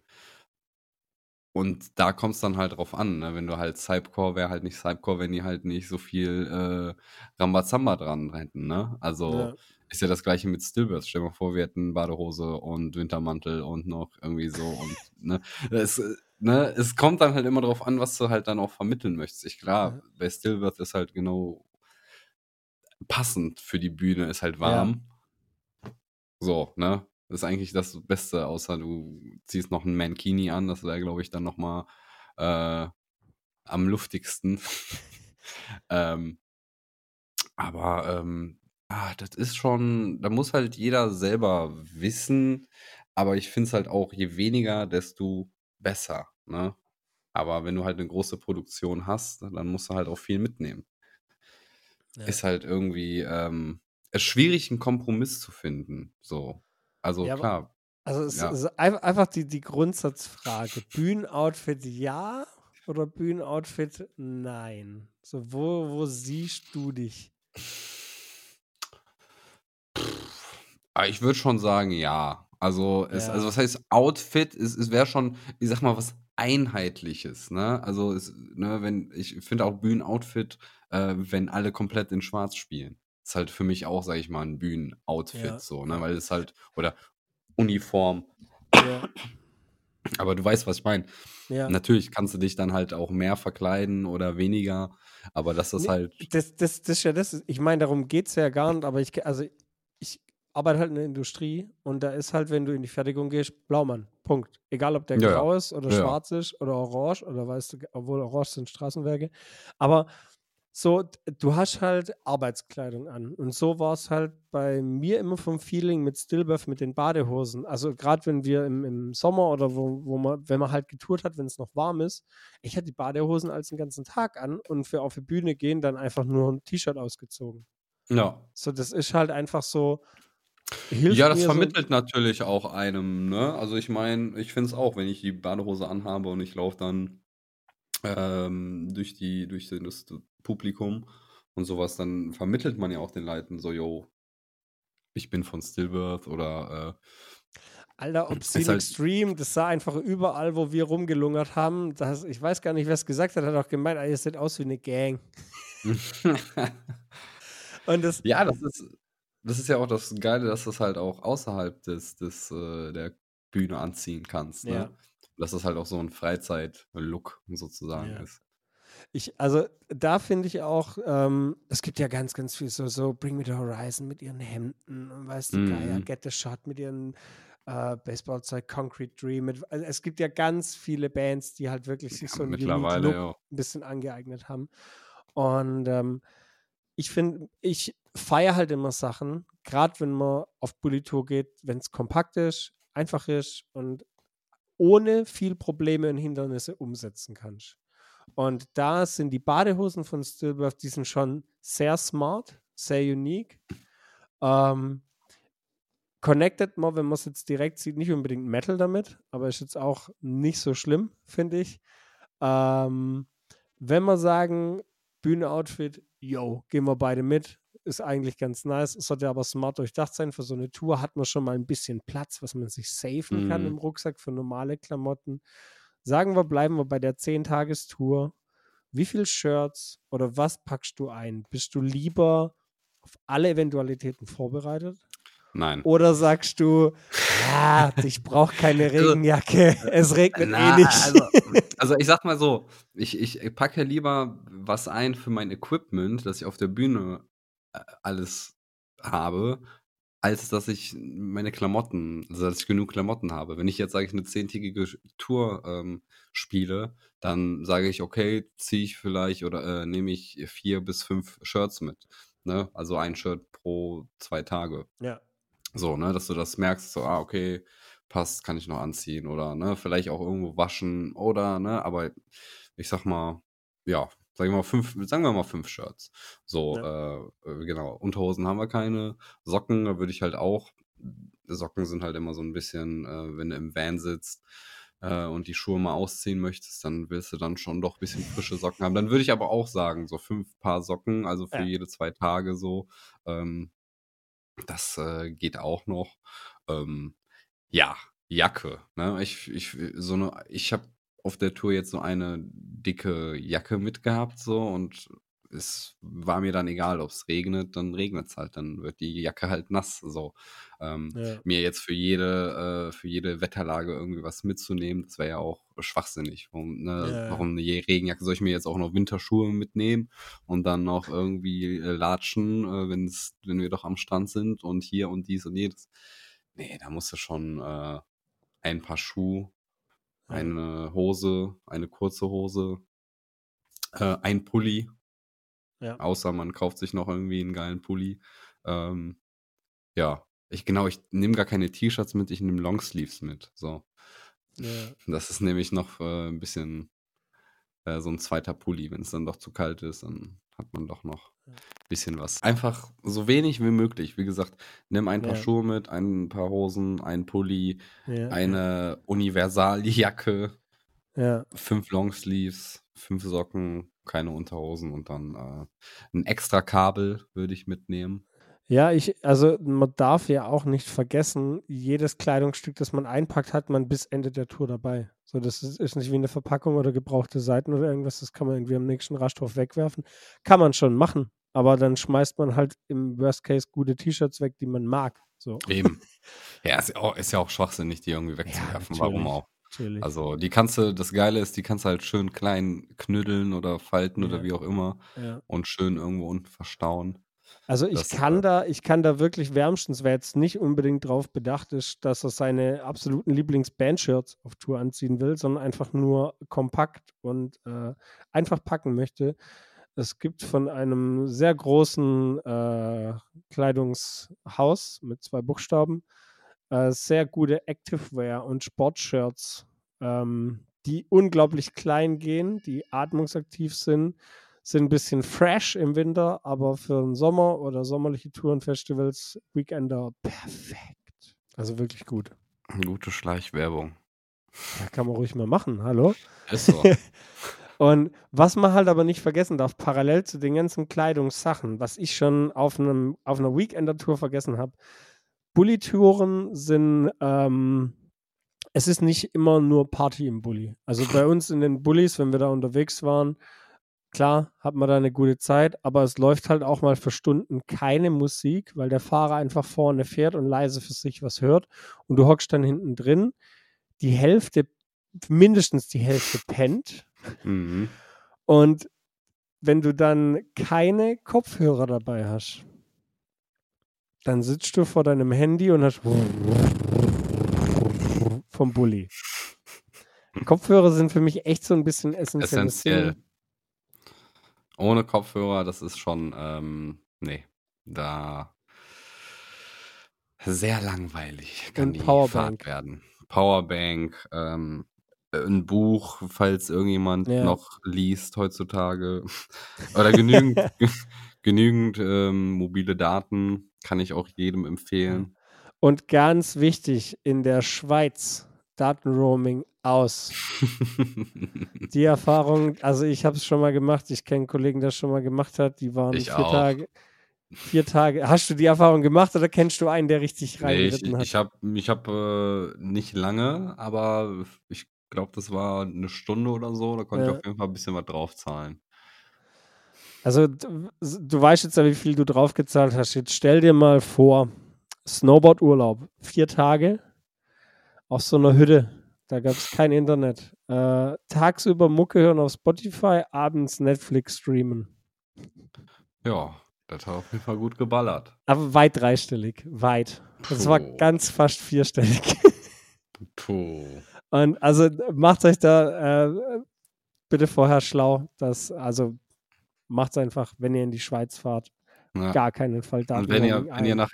Speaker 1: und da kommt es dann halt drauf an, ne? Wenn du halt Cypcore wäre halt nicht Cypcore, wenn die halt nicht so viel äh, Rambazamba dran hätten, ne? Also
Speaker 2: Ja.
Speaker 1: ist ja das gleiche mit Stillbirth. Stell dir mal vor, wir hätten Badehose und Wintermantel und noch irgendwie so und *laughs* ne, es, äh, ne, es kommt dann halt immer drauf an, was du halt dann auch vermitteln möchtest. Ich klar,
Speaker 2: Ja.
Speaker 1: bei Stillbirth ist halt genau passend für die Bühne, ist halt
Speaker 2: Ja.
Speaker 1: warm. So, ne? Ist eigentlich das Beste, außer du ziehst noch ein Mankini an, das wäre, glaube ich, dann noch mal äh, am luftigsten. *laughs* ähm, aber ähm, ah, das ist schon, da muss halt jeder selber wissen. Aber ich finde es halt auch, je weniger, desto besser. Ne? Aber wenn du halt eine große Produktion hast, dann musst du halt auch viel mitnehmen.
Speaker 2: Ja.
Speaker 1: Ist halt irgendwie ähm, es ist schwierig, einen Kompromiss zu finden. So. Also
Speaker 2: Ja, aber-
Speaker 1: klar.
Speaker 2: Also es
Speaker 1: Ja.
Speaker 2: ist ein- einfach die, die Grundsatzfrage. Bühnenoutfit ja oder Bühnenoutfit nein? So, wo, wo siehst du dich?
Speaker 1: Ah, Ich würde schon sagen, ja. Also, es,
Speaker 2: Ja.
Speaker 1: also was heißt Outfit? Es, es wäre schon, ich sag mal, was Einheitliches, ne? Also, es, ne, wenn, ich finde auch Bühnenoutfit, äh, wenn alle komplett in Schwarz spielen. Ist halt für mich auch, sag ich mal, ein Bühnenoutfit,
Speaker 2: Ja.
Speaker 1: so, ne? Weil es halt, oder Uniform.
Speaker 2: Ja,
Speaker 1: Aber du weißt, was ich meine.
Speaker 2: ja.
Speaker 1: Natürlich kannst du dich dann halt auch mehr verkleiden oder weniger, aber das ist
Speaker 2: Nee,
Speaker 1: halt.
Speaker 2: Das, das, das ist ja das. Ich meine, darum geht es ja gar nicht, aber ich, also ich arbeite halt in der Industrie und da ist halt, wenn du in die Fertigung gehst, Blaumann. Punkt. Egal, ob der
Speaker 1: Ja,
Speaker 2: grau ist oder schwarz ist oder orange oder weißt du, obwohl orange sind Straßenwerke. Aber so, du hast halt Arbeitskleidung an. Und so war es halt bei mir immer vom Feeling mit Stillbirth, mit den Badehosen. Also gerade wenn wir im, im Sommer oder wo, wo man, wenn man halt getourt hat, wenn es noch warm ist, ich hatte die Badehosen als den ganzen Tag an und für auf die Bühne gehen dann einfach nur ein T-Shirt ausgezogen.
Speaker 1: Ja.
Speaker 2: So, das ist halt einfach so. Hilft
Speaker 1: Ja, das vermittelt natürlich auch einem, ne? Also ich meine, ich finde es auch, wenn ich die Badehose anhabe und ich laufe dann ähm, durch die, durch den- das Publikum und sowas, dann vermittelt man ja auch den Leuten so, yo, ich bin von Stillbirth oder
Speaker 2: So, Alter, Obscene *clears throat*
Speaker 1: halt-
Speaker 2: Extreme, das sah einfach überall, wo wir rumgelungert haben. Das, ich weiß gar nicht, wer es gesagt hat, hat auch gemeint, ah, ihr seht aus wie eine Gang.
Speaker 1: äh *laughs*
Speaker 2: Und das,
Speaker 1: Ja, das ist, das ist ja auch das Geile, dass du es halt auch außerhalb des, des, äh, der Bühne anziehen kannst, ne?
Speaker 2: Ja.
Speaker 1: Dass es halt auch so ein Freizeit-Look sozusagen
Speaker 2: Ja.
Speaker 1: ist.
Speaker 2: Ich, also da finde ich auch, ähm, es gibt ja ganz, ganz viel so, so Bring Me the Horizon mit ihren Hemden und weißt du,
Speaker 1: Mhm.
Speaker 2: Gaia, Get the Shot mit ihren äh, Baseballzeug, Concrete Dream. Mit, also es gibt ja ganz viele Bands, die halt wirklich sich
Speaker 1: Ja,
Speaker 2: so Look
Speaker 1: ja.
Speaker 2: ein bisschen angeeignet haben. Und ähm, ich finde, ich feiere halt immer Sachen, gerade wenn man auf Bully-Tour geht, wenn es kompakt ist, einfach ist und ohne viel Probleme und Hindernisse umsetzen kannst. Und da sind die Badehosen von Stillbirth, die sind schon sehr smart, sehr unique. Ähm, connected mal, wenn man es jetzt direkt sieht, nicht unbedingt Metal damit, aber ist jetzt auch nicht so schlimm, finde ich. Ähm, wenn wir sagen, Bühnenoutfit, yo, gehen wir beide mit, ist eigentlich ganz nice. Es sollte aber smart durchdacht sein. Für so eine Tour hat man schon mal ein bisschen Platz, was man sich safen kann
Speaker 1: Mhm.
Speaker 2: im Rucksack für normale Klamotten. Sagen wir, bleiben wir bei der 10-Tagestour. Wie viele Shirts oder was packst du ein? Bist du lieber auf alle Eventualitäten vorbereitet?
Speaker 1: Nein.
Speaker 2: Oder sagst du, *laughs* ja, ich brauche keine
Speaker 1: Also,
Speaker 2: Regenjacke, es regnet
Speaker 1: Na,
Speaker 2: eh nicht.
Speaker 1: Also, *laughs* also ich sag mal so, ich, ich packe lieber was ein für mein Equipment, dass ich auf der Bühne äh, alles habe, als dass ich meine Klamotten, also dass ich genug Klamotten habe. Wenn ich jetzt, sage ich, eine zehntägige Tour ähm, spiele, dann sage ich, okay, ziehe ich vielleicht oder äh, nehme ich vier bis fünf Shirts mit. Ne? Also ein Shirt pro zwei Tage.
Speaker 2: Ja.
Speaker 1: So, ne, dass du das merkst, so, ah, okay, passt, kann ich noch anziehen oder, ne, vielleicht auch irgendwo waschen oder, ne, aber ich sag mal, ja, sag ich mal, fünf, sagen wir mal fünf Shirts. So,
Speaker 2: Ja.
Speaker 1: äh, genau, Unterhosen haben wir keine, Socken, da würde ich halt auch, Socken sind halt immer so ein bisschen, äh, wenn du im Van sitzt, äh, und die Schuhe mal ausziehen möchtest, dann willst du dann schon doch ein bisschen frische Socken haben. Dann würde ich aber auch sagen, so fünf Paar Socken, also für
Speaker 2: Ja.
Speaker 1: jede zwei Tage so, ähm, das äh, geht auch noch. Ähm, ja, Jacke. Ne? Ich, ich, so eine, ich habe auf der Tour jetzt so eine dicke Jacke mitgehabt, so und es war mir dann egal, ob es regnet, dann regnet es halt, dann wird die Jacke halt nass. So. Ähm,
Speaker 2: Ja.
Speaker 1: Mir jetzt für jede, äh, für jede Wetterlage irgendwie was mitzunehmen, das wäre ja auch schwachsinnig. Warum, ne,
Speaker 2: Ja,
Speaker 1: warum eine Regenjacke soll ich mir jetzt auch noch Winterschuhe mitnehmen und dann noch irgendwie äh, latschen, äh, wenn's, wenn wir doch am Strand sind und hier und dies und jedes. Nee, da musst du schon äh, ein Paar Schuh,
Speaker 2: Ja.
Speaker 1: Eine Hose, eine kurze Hose, äh, ein Pulli,
Speaker 2: Ja.
Speaker 1: außer man kauft sich noch irgendwie einen geilen Pulli. Ähm, ja, ich genau, ich nehme gar keine T-Shirts mit, ich nehme Longsleeves mit. So,
Speaker 2: Ja.
Speaker 1: das ist nämlich noch äh, ein bisschen äh, so ein zweiter Pulli. Wenn es dann doch zu kalt ist, dann hat man doch noch ein bisschen was. Einfach so wenig wie möglich. Wie gesagt, nimm ein paar
Speaker 2: Ja.
Speaker 1: Schuhe mit, ein paar Hosen, ein Pulli,
Speaker 2: Ja.
Speaker 1: eine Universaljacke,
Speaker 2: ja.
Speaker 1: fünf Longsleeves, fünf Socken, keine Unterhosen und dann äh, ein extra Kabel würde ich mitnehmen.
Speaker 2: Ja, ich, also man darf ja auch nicht vergessen, jedes Kleidungsstück, das man einpackt, hat man bis Ende der Tour dabei. So, das ist, ist nicht wie eine Verpackung oder gebrauchte Seiten oder irgendwas, das kann man irgendwie am nächsten Rasthof wegwerfen. Kann man schon machen, aber dann schmeißt man halt im Worst Case gute T-Shirts weg, die man mag. So,
Speaker 1: Eben. *laughs* ja, ist ja, auch, ist ja auch schwachsinnig, die irgendwie wegzuwerfen. Warum
Speaker 2: natürlich.
Speaker 1: auch?
Speaker 2: natürlich.
Speaker 1: Also die kannst du, das Geile ist, die kannst du halt schön klein knüddeln oder falten
Speaker 2: Ja.
Speaker 1: oder wie auch immer
Speaker 2: ja.
Speaker 1: und schön irgendwo unten verstauen.
Speaker 2: Also ich
Speaker 1: Das,
Speaker 2: kann
Speaker 1: äh,
Speaker 2: da, ich kann da wirklich wärmstens, wer jetzt nicht unbedingt drauf bedacht ist, dass er seine absoluten Lieblings-Band-Shirts auf Tour anziehen will, sondern einfach nur kompakt und äh, einfach packen möchte. Es gibt von einem sehr großen äh, Kleidungshaus mit zwei Buchstaben äh, sehr gute Activewear und Sportshirts, ähm, die unglaublich klein gehen, die atmungsaktiv sind, sind ein bisschen fresh im Winter, aber für den Sommer oder sommerliche Touren, Festivals, Weekender perfekt. Also wirklich gut.
Speaker 1: Gute Schleichwerbung.
Speaker 2: Ja, kann man ruhig mal machen, hallo?
Speaker 1: Ist so. *laughs*
Speaker 2: Und was man halt aber nicht vergessen darf, parallel zu den ganzen Kleidungssachen, was ich schon auf, einem, auf einer Weekender-Tour vergessen habe, Bulli-Touren sind, ähm, es ist nicht immer nur Party im Bulli. Also bei uns in den Bullis, wenn wir da unterwegs waren, klar, hat man da eine gute Zeit, aber es läuft halt auch mal für Stunden keine Musik, weil der Fahrer einfach vorne fährt und leise für sich was hört und du hockst dann hinten drin. Die Hälfte, mindestens die Hälfte pennt.
Speaker 1: mhm.
Speaker 2: Und wenn du dann keine Kopfhörer dabei hast, dann sitzt du vor deinem Handy und hast vom Bulli. Kopfhörer sind für mich echt so ein bisschen essentielles
Speaker 1: Essentiell.
Speaker 2: Ding.
Speaker 1: Ohne Kopfhörer, das ist schon, ähm, nee, da sehr langweilig kann
Speaker 2: Und
Speaker 1: die
Speaker 2: Powerbank.
Speaker 1: Fahrt werden. Powerbank, ähm, ein Buch, falls irgendjemand
Speaker 2: Ja.
Speaker 1: noch liest heutzutage. *laughs* Oder genügend, *laughs* *laughs* genügend ähm, mobile Daten kann ich auch jedem empfehlen.
Speaker 2: Und ganz wichtig, in der Schweiz Datenroaming aus. *laughs* Die Erfahrung, also ich habe es schon mal gemacht, ich kenne Kollegen, der es schon mal gemacht hat, die waren
Speaker 1: Ich
Speaker 2: vier
Speaker 1: auch.
Speaker 2: Tage. Vier Tage. Hast du die Erfahrung gemacht oder kennst du einen, der richtig
Speaker 1: Nee, ich
Speaker 2: reingeritten hat?
Speaker 1: ich habe ich hab, äh, nicht lange, aber ich glaube, das war eine Stunde oder so. Da konnte
Speaker 2: Ja.
Speaker 1: ich auf jeden Fall ein bisschen was draufzahlen.
Speaker 2: Also du, du weißt jetzt ja, wie viel du draufgezahlt hast. Jetzt stell dir mal vor, Snowboard-Urlaub, vier Tage auf so einer Hütte. Da gab es kein Internet. Äh, tagsüber Mucke hören auf Spotify, abends Netflix streamen.
Speaker 1: Ja, Das hat auf jeden Fall gut geballert.
Speaker 2: Aber weit dreistellig, weit. Das war ganz fast vierstellig.
Speaker 1: Puh. *laughs*
Speaker 2: Und also macht euch da äh, bitte vorher schlau, dass, also macht es einfach, wenn ihr in die Schweiz fahrt,
Speaker 1: Ja.
Speaker 2: gar keinen Fall da.
Speaker 1: Und wenn ihr, wenn ihr nach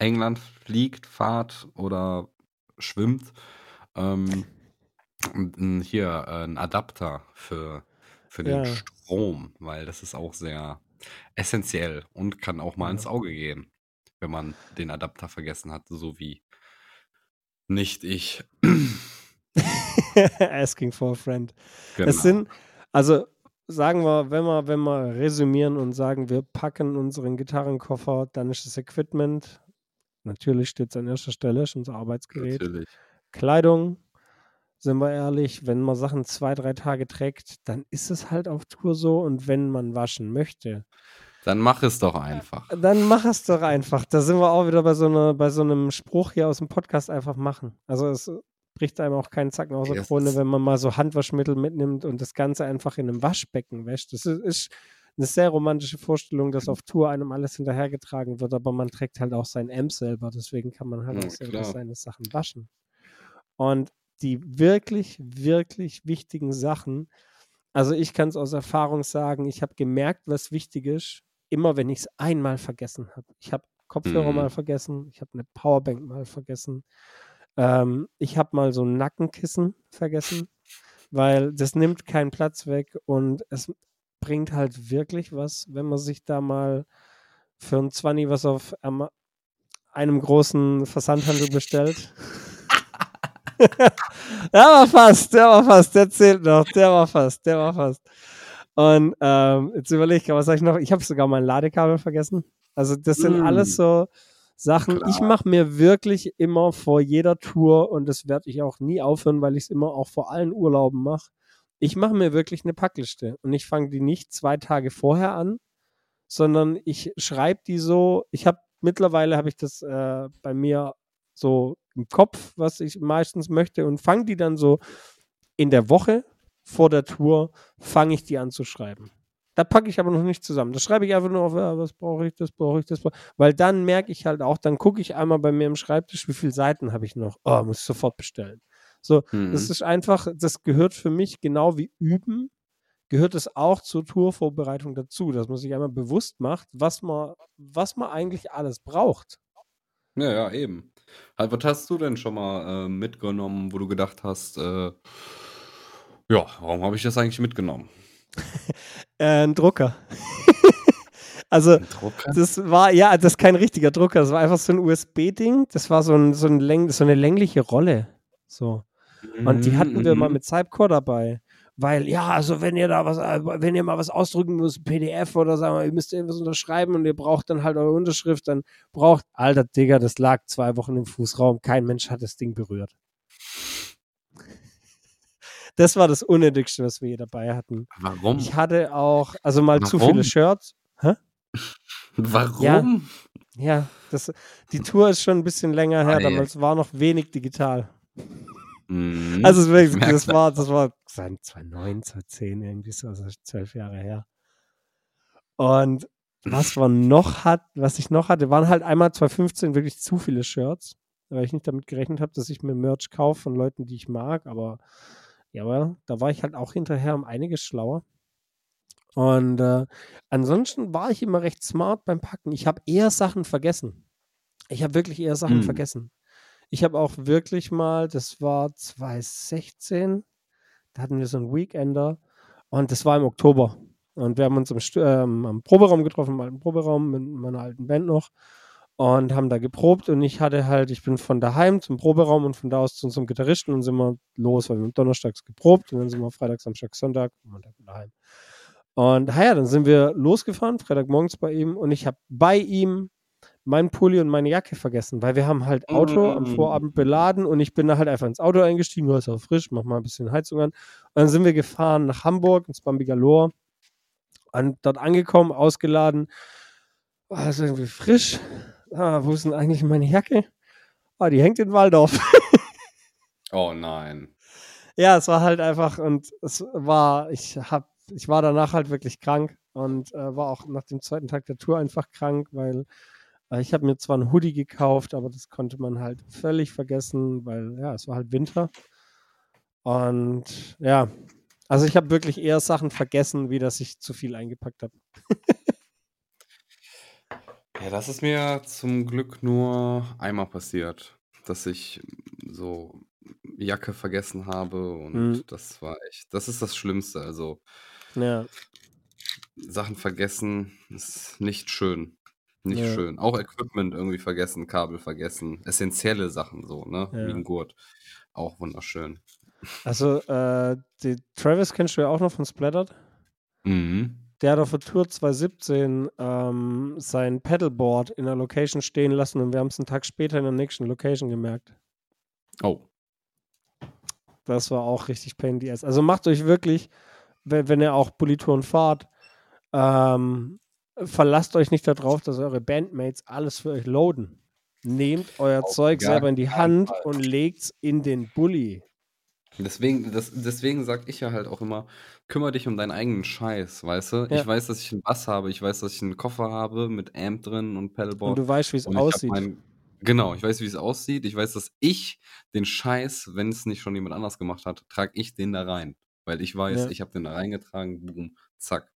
Speaker 1: England fliegt, fahrt oder schwimmt, ähm, hier äh, ein Adapter für, für den
Speaker 2: Ja.
Speaker 1: Strom, weil das ist auch sehr essentiell und kann auch mal
Speaker 2: Ja.
Speaker 1: ins Auge gehen, wenn man den Adapter vergessen hat, so wie nicht ich. *laughs*
Speaker 2: Asking for a friend.
Speaker 1: Genau.
Speaker 2: Es sind, also sagen wir, wenn wir, wenn wir resümieren und sagen, wir packen unseren Gitarrenkoffer, dann ist das Equipment, natürlich steht es an erster Stelle, ist unser Arbeitsgerät.
Speaker 1: Natürlich.
Speaker 2: Kleidung, sind wir ehrlich, wenn man Sachen zwei, drei Tage trägt, dann ist es halt auf Tour so und wenn man waschen möchte,
Speaker 1: Dann mach es doch einfach.
Speaker 2: dann mach es doch einfach. Da sind wir auch wieder bei so, einer, bei so einem Spruch hier aus dem Podcast einfach machen. Also es bricht einem auch keinen Zacken aus der Krone, wenn man mal so Handwaschmittel mitnimmt und das Ganze einfach in einem Waschbecken wäscht. Das ist, ist eine sehr romantische Vorstellung, dass auf Tour einem alles hinterhergetragen wird, aber man trägt halt auch sein Amp selber. Deswegen kann man halt
Speaker 1: Ja,
Speaker 2: auch selber
Speaker 1: klar.
Speaker 2: seine Sachen waschen. Und die wirklich, wirklich wichtigen Sachen, also ich kann es aus Erfahrung sagen, ich habe gemerkt, was wichtig ist, immer wenn ich es einmal vergessen habe. Ich habe Kopfhörer
Speaker 1: Mhm.
Speaker 2: mal vergessen, ich habe eine Powerbank mal vergessen, ähm, ich habe mal so ein Nackenkissen vergessen, weil das nimmt keinen Platz weg und es bringt halt wirklich was, wenn man sich da mal für ein 20 was auf einem großen Versandhandel bestellt. *laughs* der war fast, der war fast, der zählt noch, der war fast, der war fast. Und ähm, jetzt überlege ich, was sag ich noch? Ich habe sogar mein Ladekabel vergessen. Also das sind
Speaker 1: Mm.
Speaker 2: alles so Sachen. Ich
Speaker 1: Klar.
Speaker 2: mache mir wirklich immer vor jeder Tour und das werde ich auch nie aufhören, weil ich es immer auch vor allen Urlauben mache. Ich mache mir wirklich eine Packliste und ich fange die nicht zwei Tage vorher an, sondern ich schreibe die so. Ich habe mittlerweile habe ich das äh, bei mir so im Kopf, was ich meistens möchte und fange die dann so in der Woche vor der Tour fange ich die an zu schreiben. Da packe ich aber noch nicht zusammen. Da schreibe ich einfach nur auf, ja, was brauche ich, das brauche ich, das brauche ich. Weil dann merke ich halt auch, dann gucke ich einmal bei mir im Schreibtisch, wie viele Seiten habe ich noch. Oh, muss ich sofort bestellen. So,
Speaker 1: Mhm.
Speaker 2: das ist einfach, das gehört für mich genau wie Üben, gehört es auch zur Tourvorbereitung dazu, dass man sich einmal bewusst macht, was man, was man eigentlich alles braucht.
Speaker 1: Ja, ja, eben. Also, was hast du denn schon mal äh, mitgenommen, wo du gedacht hast, äh, ja, warum habe ich das eigentlich mitgenommen? *laughs*
Speaker 2: Äh, ein Drucker. *laughs* also,
Speaker 1: Ein Drucker?
Speaker 2: Das war, ja, das ist kein richtiger Drucker, das war einfach so ein USB-Ding. Das war so, ein, so, ein Läng, so eine längliche Rolle. So. Und die hatten wir mal
Speaker 1: Mhm.
Speaker 2: mit Cypcore dabei. Weil, ja, also wenn ihr da was, äh, wenn ihr mal was ausdrücken müsst, PDF oder sagen wir, ihr müsst irgendwas unterschreiben und ihr braucht dann halt eure Unterschrift, dann braucht, alter Digga, das lag zwei Wochen im Fußraum, kein Mensch hat das Ding berührt. *laughs* Das war das Unnötigste, was wir hier dabei hatten.
Speaker 1: Warum?
Speaker 2: Ich hatte auch, also mal zu
Speaker 1: Warum?
Speaker 2: viele Shirts. *laughs*
Speaker 1: Warum?
Speaker 2: Ja, das, die Tour ist schon ein bisschen länger her, damals war noch wenig digital.
Speaker 1: Mhm.
Speaker 2: Also
Speaker 1: merk
Speaker 2: das war, das war 2009, 2010 irgendwie so, also zwölf Jahre her. Und was man noch hat, was ich noch hatte, waren halt einmal 2015 wirklich zu viele Shirts, weil ich nicht damit gerechnet habe, dass ich mir Merch kaufe von Leuten, die ich mag, aber ja, aber da war ich halt auch hinterher um einiges schlauer. Und äh, ansonsten war ich immer recht smart beim Packen. Ich habe eher Sachen vergessen. Ich habe wirklich eher Sachen
Speaker 1: Hm.
Speaker 2: vergessen. Ich habe auch wirklich mal, das war 2016, da hatten wir so einen Weekender und das war im Oktober. Und wir haben uns im, ähm, am Proberaum getroffen, im alten Proberaum mit meiner alten Band noch und haben da geprobt und ich hatte halt, ich bin von daheim zum Proberaum und von da aus zu unserem Gitarristen und sind wir los, weil wir haben donnerstags geprobt und dann sind wir Freitag, Samstag, Sonntag, Montag wieder heim. Und ja, dann sind wir losgefahren, Freitagmorgens bei ihm und ich habe bei ihm meinen Pulli und meine Jacke vergessen, weil wir haben halt Auto am
Speaker 1: Mm.
Speaker 2: Vorabend beladen und ich bin da halt einfach ins Auto eingestiegen, war es auch frisch, mach mal ein bisschen Heizung an. Und dann sind wir gefahren nach Hamburg, ins Bambi Galore und dort angekommen, ausgeladen, war es irgendwie frisch. Ah, wo ist denn eigentlich meine Jacke? Ah, die hängt in Waldorf. *laughs*
Speaker 1: Oh nein.
Speaker 2: Ja, es war halt einfach und es war, ich habe ich war danach halt wirklich krank und äh, war auch nach dem zweiten Tag der Tour einfach krank, weil ich habe mir zwar ein Hoodie gekauft, aber das konnte man halt völlig vergessen, weil ja, es war halt Winter. Und ja, also ich habe wirklich eher Sachen vergessen, wie dass ich zu viel eingepackt habe.
Speaker 1: Ja, das ist mir zum Glück nur einmal passiert, dass ich so Jacke vergessen habe und
Speaker 2: Mhm.
Speaker 1: das war echt, das ist das Schlimmste. Also
Speaker 2: Ja,
Speaker 1: Sachen vergessen ist nicht schön. Nicht
Speaker 2: Ja.
Speaker 1: schön. Auch Equipment irgendwie vergessen, Kabel vergessen. Essentielle Sachen so, ne? Wie
Speaker 2: Ja.
Speaker 1: ein Gurt. Auch wunderschön.
Speaker 2: also äh, die Travis kennst du ja auch noch von Splattered.
Speaker 1: Mhm.
Speaker 2: Der hat auf der Tour 2017 ähm, sein Pedalboard in der Location stehen lassen und wir haben es einen Tag später in der nächsten Location gemerkt.
Speaker 1: Oh.
Speaker 2: Das war auch richtig pain in the ass. Also macht euch wirklich, wenn, wenn ihr auch Bullitouren fahrt, ähm, verlasst euch nicht darauf, dass eure Bandmates alles für euch loaden. Nehmt euer
Speaker 1: Auf
Speaker 2: Zeug selber in die Hand
Speaker 1: Fall.
Speaker 2: und legt's in den Bulli.
Speaker 1: Deswegen, das, deswegen sag ich ja halt auch immer, kümmere dich um deinen eigenen Scheiß, weißt du?
Speaker 2: Ja.
Speaker 1: Ich weiß, dass ich einen Bass habe, ich weiß, dass ich einen Koffer habe mit Amp drin und Pedalboard.
Speaker 2: Und du weißt, wie es aussieht.
Speaker 1: mein- genau, ich weiß, wie es aussieht. Ich weiß, dass ich den Scheiß, wenn es nicht schon jemand anders gemacht hat, trage ich den da rein. Weil ich weiß,
Speaker 2: Ja.
Speaker 1: ich habe den da reingetragen, boom, zack.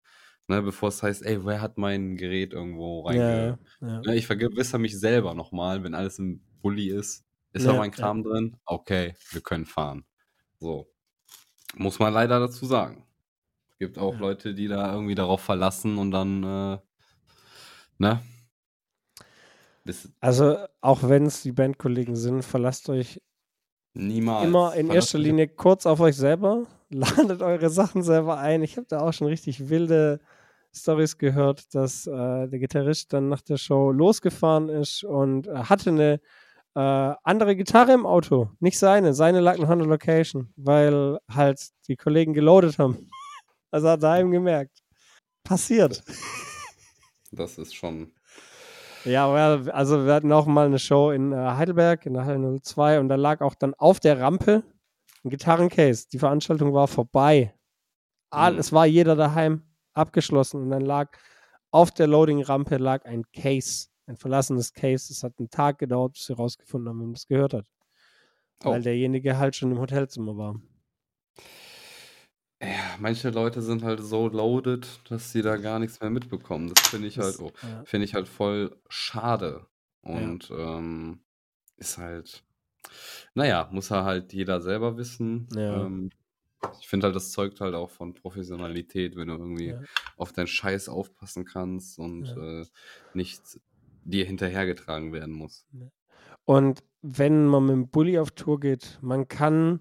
Speaker 1: Ne, bevor es heißt, ey, wer hat mein Gerät irgendwo reinge...
Speaker 2: ja, ja.
Speaker 1: Ne, ich vergewissere mich selber nochmal, wenn alles im Bulli ist. Ist
Speaker 2: Ja,
Speaker 1: da mein Kram drin? Okay, wir können fahren. So. Muss man leider dazu sagen. Gibt auch. Leute, die da irgendwie darauf verlassen und dann, äh, ne? Bis
Speaker 2: Also, auch wenn es die Bandkollegen sind, verlasst euch
Speaker 1: niemals.
Speaker 2: immer in erster Linie kurz auf euch selber. *laughs* Ladet eure Sachen selber ein. Ich habe da auch schon richtig wilde Stories gehört, dass äh, der Gitarrist dann nach der Show losgefahren ist und äh, hatte eine äh, andere Gitarre im Auto. Nicht seine. Seine lag noch an der Location, weil halt die Kollegen geloadet haben. *laughs* Also hat er ihm gemerkt. Passiert. *laughs*
Speaker 1: Das ist schon.
Speaker 2: Ja, also wir hatten auch mal eine Show in äh, Heidelberg in der Halle 02 und da lag auch dann auf der Rampe ein Gitarrencase. Die Veranstaltung war vorbei.
Speaker 1: Mhm.
Speaker 2: Es war jeder daheim abgeschlossen und dann lag auf der Loading-Rampe lag ein Case, ein verlassenes Case. Es hat einen Tag gedauert, bis sie rausgefunden haben, wem das gehört hat.
Speaker 1: Oh.
Speaker 2: Weil derjenige halt schon im Hotelzimmer war.
Speaker 1: Ja, manche Leute sind halt so loaded, dass sie da gar nichts mehr mitbekommen. Das finde ich
Speaker 2: Das,
Speaker 1: halt, oh,
Speaker 2: ja.
Speaker 1: finde ich halt voll schade. Und ähm, ist halt, naja, muss er halt jeder selber wissen.
Speaker 2: Ja.
Speaker 1: Ähm, ich finde halt, das zeugt halt auch von Professionalität, wenn du irgendwie
Speaker 2: Ja.
Speaker 1: auf deinen Scheiß aufpassen kannst und
Speaker 2: Ja.
Speaker 1: äh, nicht dir hinterhergetragen werden muss.
Speaker 2: Und wenn man mit dem Bulli auf Tour geht, man kann,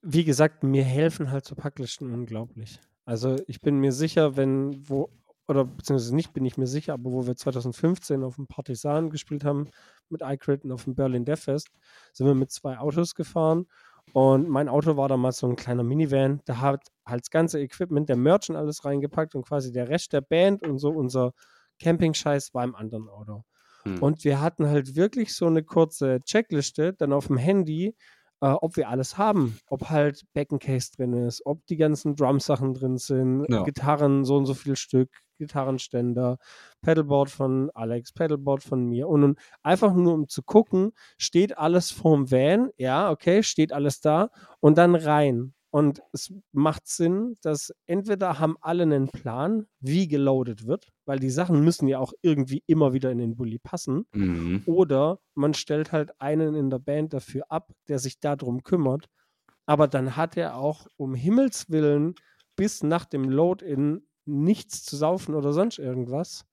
Speaker 2: wie gesagt, mir helfen halt so Packlisten unglaublich. Also ich bin mir sicher, wenn wo, oder beziehungsweise nicht bin ich mir sicher, aber wo wir 2015 auf dem Partisan gespielt haben mit iCrit und auf dem Berlin Death Fest, sind wir mit zwei Autos gefahren und mein Auto war damals so ein kleiner Minivan, da hat halt das ganze Equipment, der Merch und alles reingepackt und quasi der Rest der Band und so unser Camping-Scheiß war im anderen Auto.
Speaker 1: Hm.
Speaker 2: Und wir hatten halt wirklich so eine kurze Checkliste dann auf dem Handy, äh, ob wir alles haben. Ob halt Beckencase drin ist, ob die ganzen Drum-Sachen drin sind,
Speaker 1: Ja.
Speaker 2: Gitarren, so und so viel Stück, Gitarrenständer, Pedalboard von Alex, Pedalboard von mir. Und, und einfach nur um zu gucken, steht alles vorm Van, ja, okay, steht alles da und dann rein. Und es macht Sinn, dass entweder haben alle einen Plan, wie geloadet wird, weil die Sachen müssen ja auch irgendwie immer wieder in den Bulli passen.
Speaker 1: Mhm.
Speaker 2: Oder man stellt halt einen in der Band dafür ab, der sich darum kümmert. Aber dann hat er auch um Himmels Willen bis nach dem Load-In nichts zu saufen oder sonst irgendwas.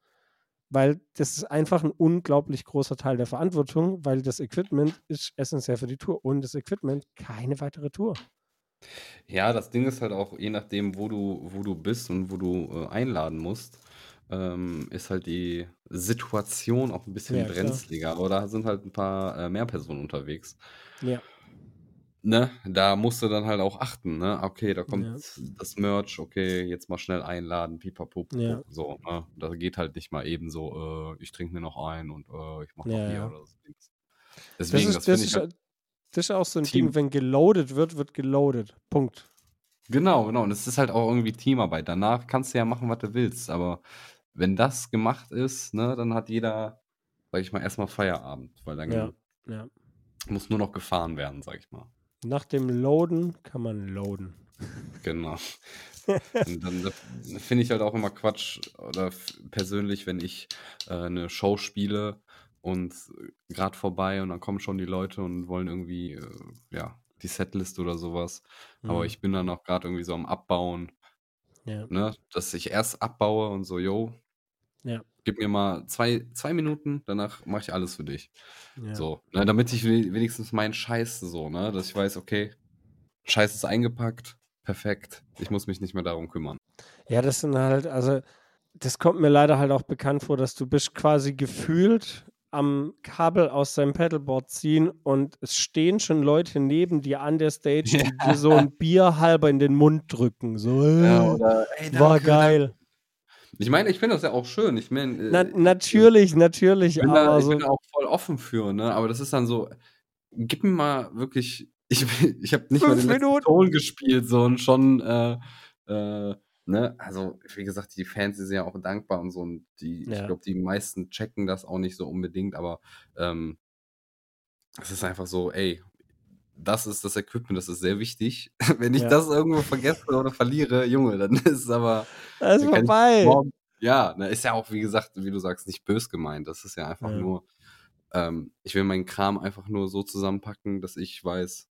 Speaker 2: Weil das ist einfach ein unglaublich großer Teil der Verantwortung, weil das Equipment ist essentiell für die Tour. Und das Equipment keine weitere Tour.
Speaker 1: Ja, das Ding ist halt auch, je nachdem, wo du, wo du bist und wo du äh, einladen musst, ähm, ist halt die Situation auch ein bisschen
Speaker 2: Ja, klar.
Speaker 1: brenzliger. Aber da sind halt ein paar äh, mehr Personen unterwegs.
Speaker 2: Ja.
Speaker 1: Ne? Da musst du dann halt auch achten, ne? Okay, da kommt
Speaker 2: Ja.
Speaker 1: das Merch, okay, jetzt mal schnell einladen, pipapo,
Speaker 2: Ja.
Speaker 1: so, ne? Da geht halt nicht mal eben so, äh, ich trinke mir noch ein und äh, ich mache noch
Speaker 2: Ja,
Speaker 1: Bier
Speaker 2: ja.
Speaker 1: oder so.
Speaker 2: Das
Speaker 1: Deswegen,
Speaker 2: ist,
Speaker 1: das,
Speaker 2: das,
Speaker 1: finde ich
Speaker 2: ist,
Speaker 1: halt,
Speaker 2: das ist auch so ein
Speaker 1: Team-
Speaker 2: Ding, wenn geloadet wird, wird geloadet. Punkt.
Speaker 1: Genau, genau. Und es ist halt auch irgendwie Teamarbeit. Danach kannst du ja machen, was du willst. Aber wenn das gemacht ist, ne, dann hat jeder, sag ich mal, erstmal Feierabend. Weil dann
Speaker 2: Ja, ja.
Speaker 1: muss nur noch gefahren werden, sag ich mal.
Speaker 2: Nach dem Loaden kann man loaden.
Speaker 1: Genau. *laughs* Und dann finde ich halt auch immer Quatsch oder persönlich, wenn ich äh, eine Show spiele und gerade vorbei und dann kommen schon die Leute und wollen irgendwie, äh, ja, die Setlist oder sowas. Aber
Speaker 2: Mhm.
Speaker 1: ich bin dann auch gerade irgendwie so am Abbauen,
Speaker 2: Ja,
Speaker 1: ne, dass ich erst abbaue und so, yo,
Speaker 2: ja,
Speaker 1: gib mir mal zwei, zwei Minuten, danach mache ich alles für dich.
Speaker 2: ja.
Speaker 1: So, ne, damit ich we- wenigstens meinen Scheiß so, ne, dass ich weiß, okay, Scheiß ist eingepackt, perfekt, ich muss mich nicht mehr darum kümmern.
Speaker 2: Ja, das sind halt, also, das kommt mir leider halt auch bekannt vor, dass du bist quasi gefühlt am Kabel aus deinem Pedalboard ziehen und es stehen schon Leute neben dir an der Stage, die *laughs* dir so ein Bier halber in den Mund drücken. So, äh,
Speaker 1: oder, ey,
Speaker 2: war
Speaker 1: danke,
Speaker 2: geil.
Speaker 1: Ich meine, ich finde das ja auch schön. Ich meine,
Speaker 2: Na,
Speaker 1: äh,
Speaker 2: natürlich, natürlich,
Speaker 1: ich bin, da,
Speaker 2: aber
Speaker 1: ich
Speaker 2: so,
Speaker 1: bin da auch voll offen für, ne? Aber das ist dann so, gib mir mal wirklich, *laughs* ich, ich habe nicht mal den letzten. Ton gespielt, so und schon, äh, äh, ne? Also, wie gesagt, die Fans die sind ja auch dankbar und so und die, ich
Speaker 2: Ja.
Speaker 1: glaube, die meisten checken das auch nicht so unbedingt, aber ähm, es ist einfach so, ey, das ist das Equipment, das ist sehr wichtig. *laughs* Wenn ich
Speaker 2: Ja.
Speaker 1: das irgendwo vergesse oder verliere, Junge, dann *laughs* ist es aber
Speaker 2: das ist
Speaker 1: ich
Speaker 2: vorbei.
Speaker 1: ja, ist ja auch, wie gesagt, wie du sagst, nicht bös gemeint. Das ist ja einfach
Speaker 2: Ja.
Speaker 1: nur, ähm, ich will meinen Kram einfach nur so zusammenpacken, dass ich weiß,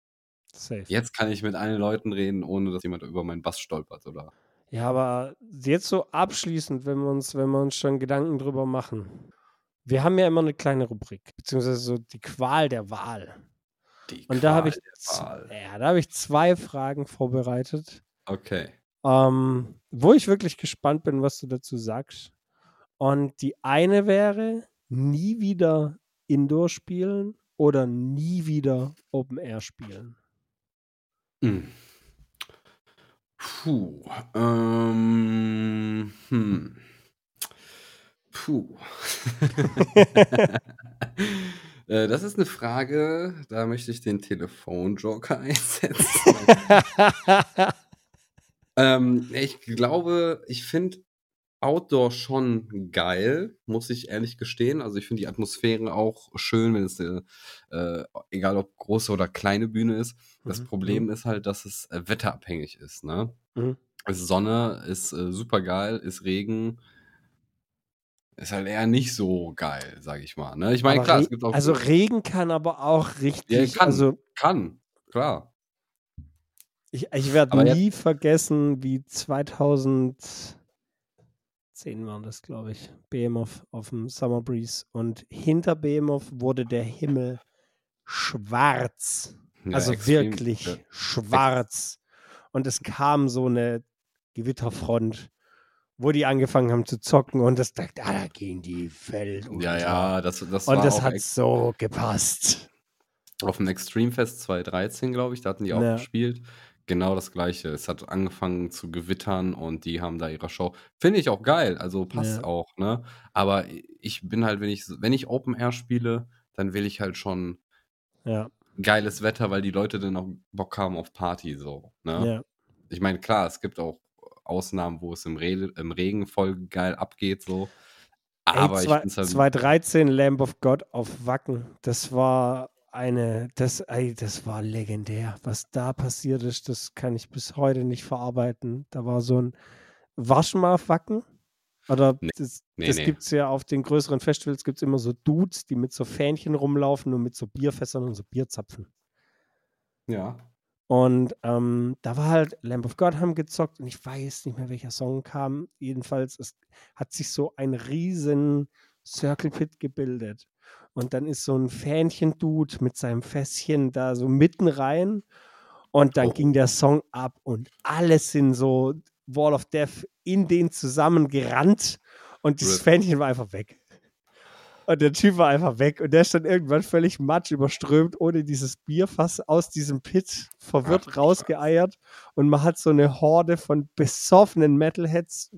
Speaker 2: Safe.
Speaker 1: jetzt kann ich mit allen Leuten reden, ohne dass jemand über meinen Bass stolpert, oder?
Speaker 2: Ja, aber jetzt so abschließend, wenn wir uns, wenn wir uns schon Gedanken drüber machen. Wir haben ja immer eine kleine Rubrik, beziehungsweise so die Qual der Wahl.
Speaker 1: Die
Speaker 2: Und da habe ich, ja, da habe ich zwei Fragen vorbereitet,
Speaker 1: Okay.
Speaker 2: ähm, wo ich wirklich gespannt bin, was du dazu sagst. Und die eine wäre, nie wieder Indoor spielen oder nie wieder Open Air spielen.
Speaker 1: Hm. Puh. Ähm, hm. Puh. *laughs* *laughs* Äh, Das ist eine Frage, da möchte ich den Telefonjoker *laughs* einsetzen. ähm, ich glaube, ich finde Outdoor schon geil, muss ich ehrlich gestehen. Also ich finde die Atmosphäre auch schön, wenn es äh, äh, egal ob große oder kleine Bühne ist. Das
Speaker 2: Mhm,
Speaker 1: Problem ist halt, dass es äh, wetterabhängig ist. Ne?
Speaker 2: Mhm.
Speaker 1: Ist Sonne, ist äh, super geil, ist Regen, ist halt eher nicht so geil, sag ich mal. Ne? Ich meine, klar, es gibt auch
Speaker 2: also Regen kann aber auch richtig,
Speaker 1: kann.
Speaker 2: also
Speaker 1: kann, klar.
Speaker 2: Ich, ich werde nie vergessen, wie 2010 war das, glaube ich, BMF auf dem Summer Breeze. Und hinter BMF wurde der Himmel schwarz.
Speaker 1: Ja,
Speaker 2: also
Speaker 1: extrem,
Speaker 2: wirklich
Speaker 1: ja.
Speaker 2: schwarz. Und es kam so eine Gewitterfront, wo die angefangen haben zu zocken und das dachte, ah, da gehen die Welt
Speaker 1: Ja,
Speaker 2: unter.
Speaker 1: ja, das, das
Speaker 2: Und das hat so gepasst.
Speaker 1: auf dem Extreme Fest 2013, glaube ich, da hatten die auch
Speaker 2: Ja.
Speaker 1: gespielt. Genau das gleiche. Es hat angefangen zu gewittern und die haben da ihre Show. Finde ich auch geil, also passt
Speaker 2: Ja.
Speaker 1: auch, ne? Aber ich bin halt, wenn ich, wenn ich Open Air spiele, dann will ich halt schon
Speaker 2: Ja,
Speaker 1: geiles Wetter, weil die Leute dann auch Bock haben auf Party, so, ne?
Speaker 2: ja.
Speaker 1: Ich meine, klar, es gibt auch Ausnahmen, wo es im, Re im Regen voll geil abgeht, so. Aber
Speaker 2: Ey,
Speaker 1: ich
Speaker 2: zwei-
Speaker 1: es halt.
Speaker 2: 2013 Lamb of God auf Wacken. Das war eine, das, ey, das war legendär. Was da passiert ist, das kann ich bis heute nicht verarbeiten. Da war so ein Wacken. Oder
Speaker 1: Nee,
Speaker 2: das,
Speaker 1: nee,
Speaker 2: das
Speaker 1: nee.
Speaker 2: gibt es ja auf den größeren Festivals, gibt es immer so Dudes, die mit so Fähnchen rumlaufen und mit so Bierfässern und so Bierzapfen.
Speaker 1: Ja.
Speaker 2: Und ähm, da war halt Lamb of God haben gezockt und ich weiß nicht mehr, welcher Song kam. Jedenfalls, es hat sich so ein riesen Circle Pit gebildet. Und dann ist so ein Fähnchen-Dude mit seinem Fässchen da so mitten rein. Und dann
Speaker 1: Oh.
Speaker 2: ging der Song ab und alle sind so Wall of Death in den zusammengerannt. Und dieses
Speaker 1: Rip.
Speaker 2: Fähnchen war einfach weg. Und der Typ war einfach weg. Und der stand irgendwann völlig matsch überströmt, ohne dieses Bierfass aus diesem Pit verwirrt
Speaker 1: Ach,
Speaker 2: rausgeeiert. Und man hat so eine Horde von besoffenen Metalheads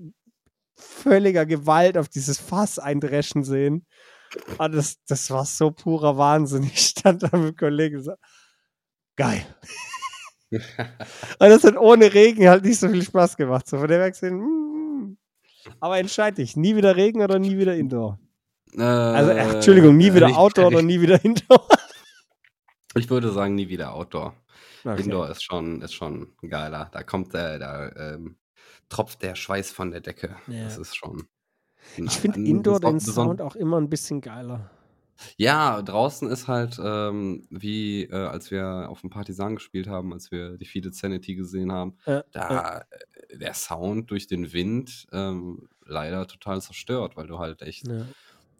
Speaker 2: völliger Gewalt auf dieses Fass eindreschen sehen. Und das, das war so purer Wahnsinn. *laughs* Ich stand da mit dem Kollegen und so, geil. Und das hat ohne Regen halt nicht so viel Spaß gemacht. So von der Weg gesehen, mm. aber entscheid dich, nie wieder Regen oder nie wieder Indoor. Also, äh, Entschuldigung, nie wieder
Speaker 1: ich-
Speaker 2: Outdoor oder nie wieder Indoor. *laughs*
Speaker 1: Ich würde sagen, nie wieder Outdoor.
Speaker 2: Okay.
Speaker 1: Indoor ist schon, ist schon geiler. Da kommt der, da ähm, tropft der Schweiß von der Decke.
Speaker 2: Ja.
Speaker 1: Das ist schon. ein-
Speaker 2: Ich finde Indoor den Sound auch immer ein bisschen geiler.
Speaker 1: Ja, draußen ist halt ähm, wie äh, als wir auf dem Partisan gespielt haben, als wir die Fide Sanity gesehen haben,
Speaker 2: Ja,
Speaker 1: da äh, der Sound durch den Wind ähm, leider total zerstört, weil du halt echt
Speaker 2: Ja.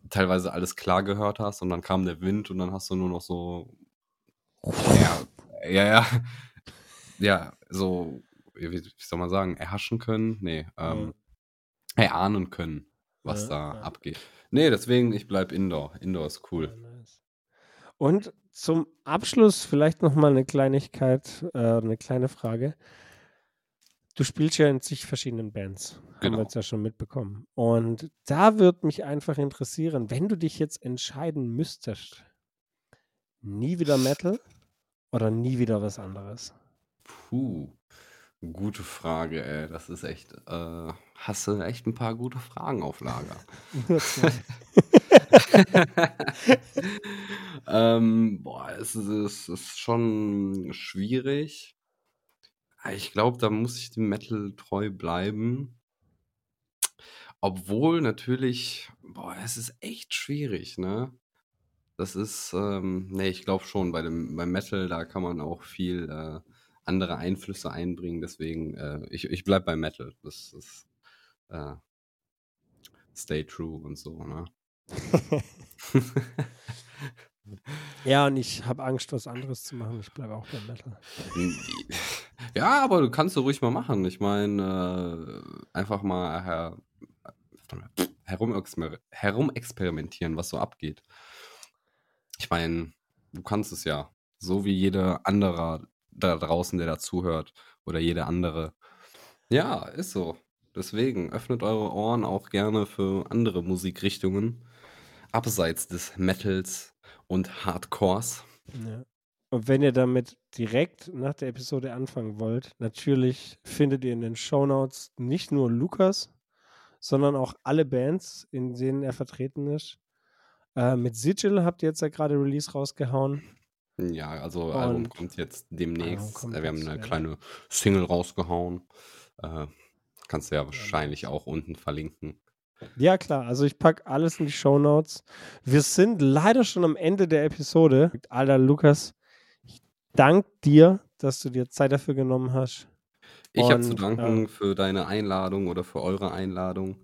Speaker 1: Teilweise alles klar gehört hast und dann kam der Wind und dann hast du nur noch so ja, ja, ja, ja, so, wie, soll man sagen, erhaschen können? Nee, ähm, erahnen können, was
Speaker 2: Ja,
Speaker 1: da
Speaker 2: ja.
Speaker 1: abgeht. Nee, deswegen, ich bleib Indoor. Indoor ist cool.
Speaker 2: Und zum Abschluss vielleicht noch mal eine Kleinigkeit, äh, eine kleine Frage. Du spielst ja in zig verschiedenen Bands, haben wir
Speaker 1: Genau.
Speaker 2: jetzt ja schon mitbekommen. Und da würde mich einfach interessieren, wenn du dich jetzt entscheiden müsstest, nie wieder Metal oder nie wieder was anderes?
Speaker 1: Puh, gute Frage, ey. Das ist echt, äh, hast du echt ein paar gute Fragen auf Lager. *laughs* *laughs* Ähm, boah, es ist, es ist schon schwierig. Ich glaube, da muss ich dem Metal treu bleiben. Obwohl natürlich, boah, es ist echt schwierig, ne? Das ist, ähm, ne, ich glaube schon, bei dem, beim Metal, da kann man auch viel äh, andere Einflüsse einbringen. Deswegen, äh, ich, ich bleib bei Metal. Das ist äh, Stay True und so, ne? *laughs*
Speaker 2: ja, und ich habe Angst, was anderes zu machen. Ich bleibe auch beim Metal.
Speaker 1: Ja, aber du kannst du ruhig mal machen. Ich meine, äh, einfach mal her, herumexper herumexperimentieren, was so abgeht. Ich meine, du kannst es ja. So wie jeder andere da draußen, der dazuhört. Oder jeder andere. Ja, ist so. Deswegen öffnet eure Ohren auch gerne für andere Musikrichtungen. Abseits des Metals und Hardcores.
Speaker 2: Ja. Und wenn ihr damit direkt nach der Episode anfangen wollt, natürlich findet ihr in den Shownotes nicht nur Lukas, sondern auch alle Bands, in denen er vertreten ist. Äh, mit Sigil habt ihr jetzt ja gerade Release rausgehauen.
Speaker 1: Ja, also Album
Speaker 2: Und-
Speaker 1: kommt jetzt demnächst.
Speaker 2: Kommt
Speaker 1: Wir haben eine
Speaker 2: ja.
Speaker 1: kleine Single rausgehauen. Äh, kannst du ja wahrscheinlich auch unten verlinken.
Speaker 2: Ja, klar. Also ich packe alles in die Shownotes. Wir sind leider schon am Ende der Episode. Alter, Lukas, ich danke dir, dass du dir Zeit dafür genommen hast.
Speaker 1: Ich habe zu danken
Speaker 2: äh,
Speaker 1: für deine Einladung oder für eure Einladung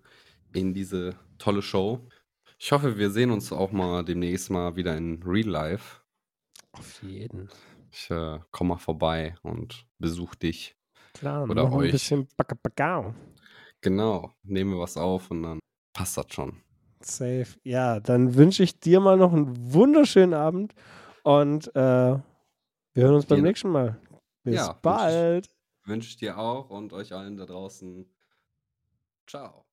Speaker 1: in diese tolle Show. Ich hoffe, wir sehen uns auch mal demnächst mal wieder in Real Life.
Speaker 2: Auf jeden.
Speaker 1: Ich äh, komme mal vorbei und besuche dich.
Speaker 2: Klar,
Speaker 1: Oder
Speaker 2: noch ein
Speaker 1: euch.
Speaker 2: bisschen Bacabacau.
Speaker 1: Genau, nehmen wir was auf und dann passt das schon.
Speaker 2: Safe. Ja, dann wünsche ich dir mal noch einen wunderschönen Abend und äh, wir hören uns beim nächsten Mal. Bis
Speaker 1: Ja, wünsch ich-
Speaker 2: bald.
Speaker 1: Wünsche ich dir auch und euch allen da draußen. Ciao.